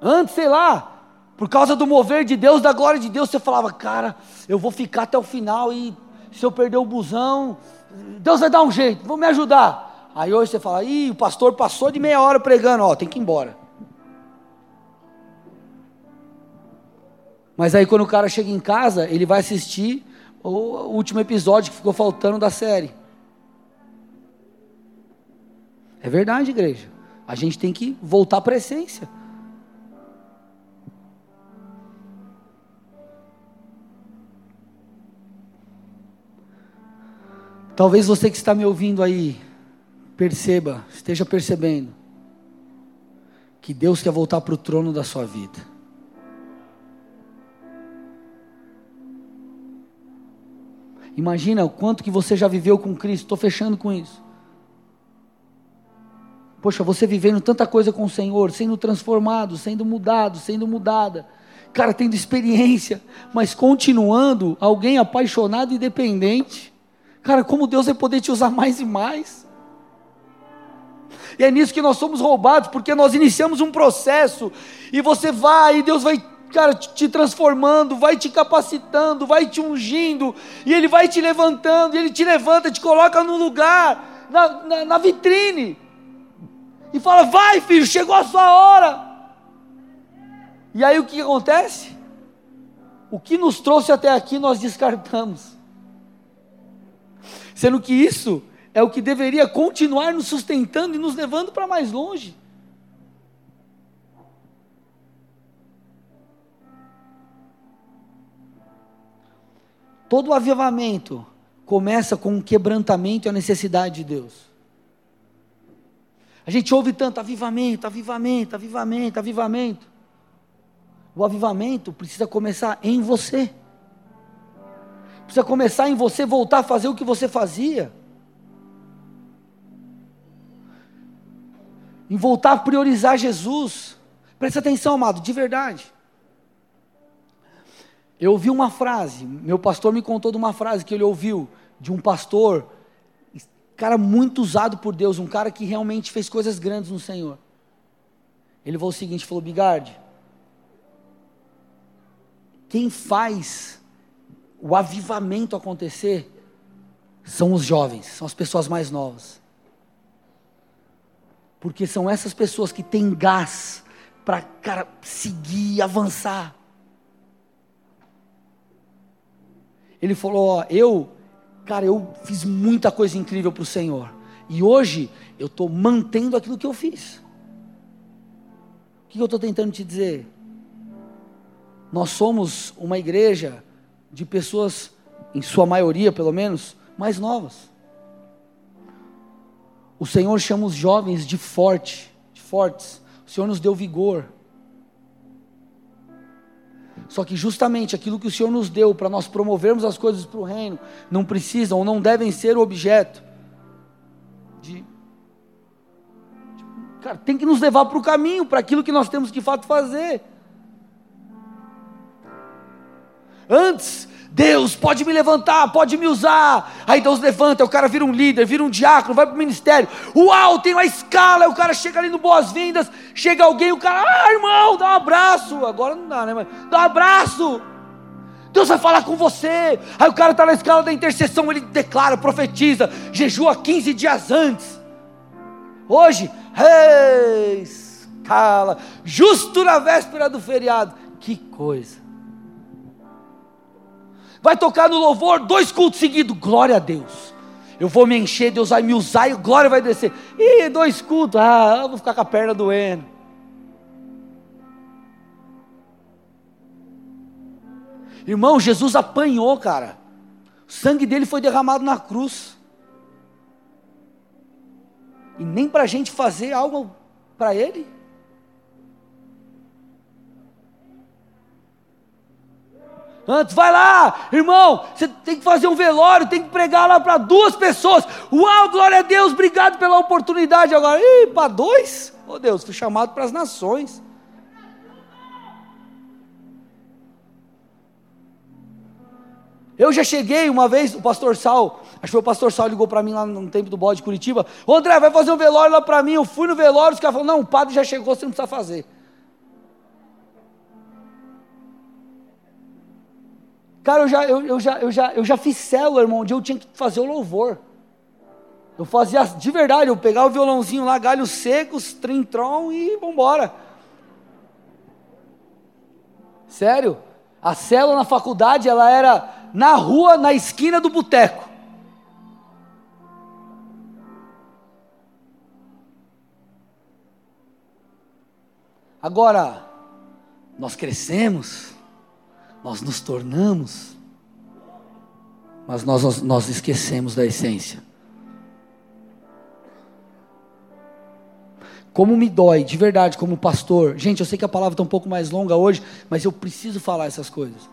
Antes, sei lá, por causa do mover de Deus, da glória de Deus, você falava, cara, eu vou ficar até o final e se eu perder o busão, Deus vai dar um jeito, vou me ajudar. Aí hoje você fala, ih, o pastor passou de meia hora pregando, ó, tem que ir embora. Mas aí quando o cara chega em casa, ele vai assistir o último episódio que ficou faltando da série. É verdade, igreja. A gente tem que voltar para a essência. Talvez você que está me ouvindo aí, perceba, esteja percebendo, que Deus quer voltar para o trono da sua vida. Imagina o quanto que você já viveu com Cristo, estou fechando com isso. Poxa, você vivendo tanta coisa com o Senhor, sendo transformado, sendo mudado, sendo mudada. Cara, tendo experiência, mas continuando alguém apaixonado e dependente. Cara, como Deus vai poder te usar mais e mais? E é nisso que nós somos roubados, porque nós iniciamos um processo, e você vai, e Deus vai, cara, te transformando, vai te capacitando, vai te ungindo, e Ele vai te levantando, e Ele te levanta, te coloca no lugar, na, na, na vitrine, e fala: vai, filho, chegou a sua hora. E aí o que acontece? O que nos trouxe até aqui nós descartamos. Sendo que isso é o que deveria continuar nos sustentando e nos levando para mais longe. Todo avivamento começa com um quebrantamento e a necessidade de Deus. A gente ouve tanto avivamento, avivamento, avivamento, avivamento. O avivamento precisa começar em você. Precisa começar em você voltar a fazer o que você fazia. Em voltar a priorizar Jesus. Presta atenção, amado, de verdade. Eu ouvi uma frase, meu pastor me contou de uma frase que ele ouviu de um pastor, cara muito usado por Deus, um cara que realmente fez coisas grandes no Senhor. Ele falou o seguinte, falou, Bigarde, quem faz o avivamento acontecer são os jovens, são as pessoas mais novas. Porque são essas pessoas que têm gás para cara seguir, avançar. Ele falou: ó, eu, cara, eu fiz muita coisa incrível para o Senhor. E hoje eu estou mantendo aquilo que eu fiz. O que eu estou tentando te dizer? Nós somos uma igreja de pessoas, em sua maioria pelo menos, mais novas. O Senhor chama os jovens de forte, de fortes. O Senhor nos deu vigor. Só que justamente aquilo que o Senhor nos deu para nós promovermos as coisas para o reino, não precisam ou não devem ser objeto de. de cara, tem que nos levar para o caminho, para aquilo que nós temos que de fato fazer. Antes, Deus pode me levantar, pode me usar. Aí Deus levanta, o cara vira um líder, vira um diácono, vai para o ministério. Uau, tem uma escala. o cara chega ali no Boas-Vindas. Chega alguém, o cara, ah, irmão, dá um abraço. Agora não dá, né? Mas dá um abraço. Deus vai falar com você. Aí o cara está na escala da intercessão, ele declara, profetiza, jejua 15 dias antes. Hoje, reis, cala, justo na véspera do feriado. Que coisa vai tocar no louvor, dois cultos seguidos, glória a Deus. Eu vou me encher, Deus vai me usar e glória vai descer. Ih, dois cultos, ah, eu vou ficar com a perna doendo. Irmão, Jesus apanhou, cara. O sangue dele foi derramado na cruz. E nem para a gente fazer algo para ele. Antes, vai lá, irmão, você tem que fazer um velório, tem que pregar lá para duas pessoas. Uau, glória a Deus, obrigado pela oportunidade. Agora, ih, para dois? Oh Deus, fui chamado para as nações. Eu já cheguei uma vez, o pastor Sal, acho que foi o pastor Sal ligou para mim lá no tempo do bode de Curitiba. Ô André, vai fazer um velório lá para mim. Eu fui no velório, os caras falaram: não, o padre já chegou, você não precisa fazer. Cara, eu já, eu, eu, já, eu, já, eu já fiz célula, irmão, onde eu tinha que fazer o louvor. Eu fazia de verdade, eu pegava o violãozinho lá, galhos secos, trintron e vambora. Sério? A célula na faculdade, ela era na rua, na esquina do boteco. Agora, nós crescemos, nós nos tornamos, mas nós, nós esquecemos da essência. Como me dói, de verdade, como pastor. Gente, eu sei que a palavra está um pouco mais longa hoje, mas eu preciso falar essas coisas.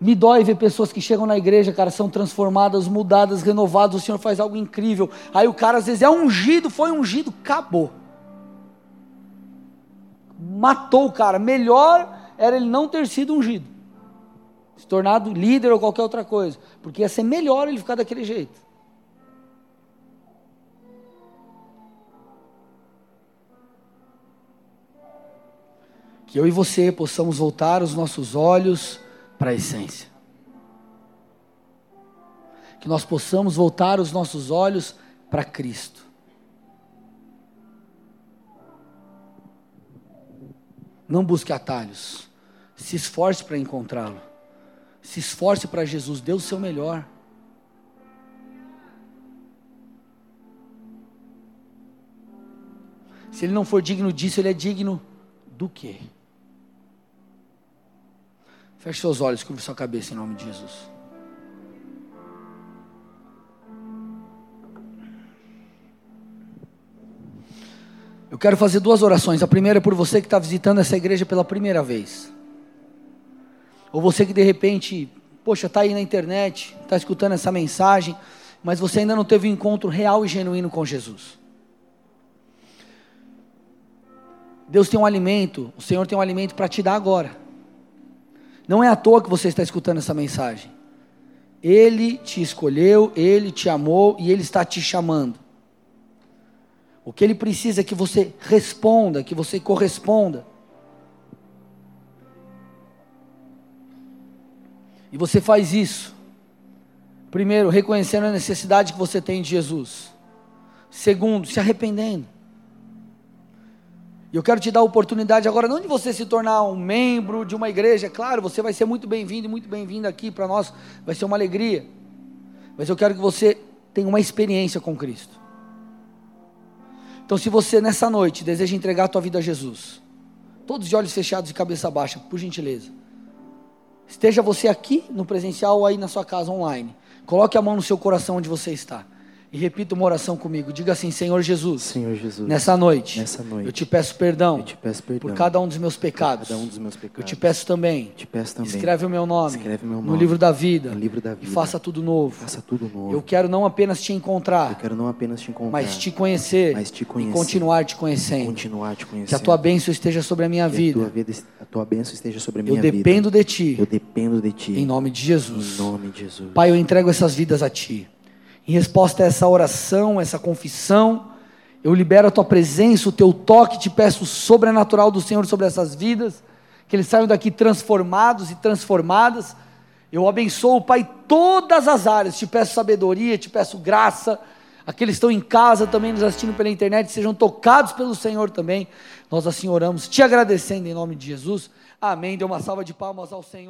Me dói ver pessoas que chegam na igreja, cara, são transformadas, mudadas, renovadas, o Senhor faz algo incrível. Aí o cara às vezes é ungido, foi ungido, acabou. Matou o cara. Melhor era ele não ter sido ungido, se tornado líder ou qualquer outra coisa, porque ia ser melhor ele ficar daquele jeito. Que eu e você possamos voltar os nossos olhos para a essência. Que nós possamos voltar os nossos olhos para Cristo. Não busque atalhos. Se esforce para encontrá-lo. Se esforce para Jesus, dê o seu melhor. Se ele não for digno disso, ele é digno do quê? Feche seus olhos, cubra sua cabeça em nome de Jesus. Eu quero fazer duas orações. A primeira é por você que está visitando essa igreja pela primeira vez. Ou você que de repente, poxa, está aí na internet, está escutando essa mensagem, mas você ainda não teve um encontro real e genuíno com Jesus. Deus tem um alimento, o Senhor tem um alimento para te dar agora. Não é à toa que você está escutando essa mensagem. Ele te escolheu, ele te amou e ele está te chamando. O que ele precisa é que você responda, que você corresponda. E você faz isso. Primeiro, reconhecendo a necessidade que você tem de Jesus. Segundo, se arrependendo. E eu quero te dar a oportunidade agora, não de você se tornar um membro de uma igreja, claro, você vai ser muito bem-vindo e muito bem-vinda aqui para nós, vai ser uma alegria. Mas eu quero que você tenha uma experiência com Cristo. Então, se você nessa noite deseja entregar a tua vida a Jesus, todos de olhos fechados e cabeça baixa, por gentileza. Esteja você aqui no presencial ou aí na sua casa online. Coloque a mão no seu coração onde você está. E repita uma oração comigo. Diga assim: Senhor Jesus, Senhor Jesus, nessa noite, nessa noite, eu te peço perdão, eu te peço perdão por cada um dos meus pecados. cada um dos meus Eu pecados. te peço também, te peço também. escreve o meu nome, Escreve meu no nome livro da vida, no livro da e vida. faça tudo novo. Faça tudo novo. Eu quero não apenas te Eu encontrar, quero não apenas te encontrar, mas te conhecer, mas te e conhecer, continuar te conhecendo. continuar te conhecendo. Que a tua bênção esteja sobre a minha Que a tua, vida. vida, a tua bênção esteja sobre a Eu minha dependo vida. de ti, Eu dependo de ti. em nome de Jesus. Em nome de Jesus. Pai, eu entrego essas vidas a Ti. Em resposta a essa oração, essa confissão, eu libero a Tua presença, o Teu toque, te peço o sobrenatural do Senhor sobre essas vidas, que eles saiam daqui transformados e transformadas. Eu abençoo, Pai, todas as áreas, te peço sabedoria, te peço graça. Aqueles que estão em casa também nos assistindo pela internet, sejam tocados pelo Senhor também. Nós assim oramos, te agradecendo em nome de Jesus. Amém. Dê uma salva de palmas ao Senhor.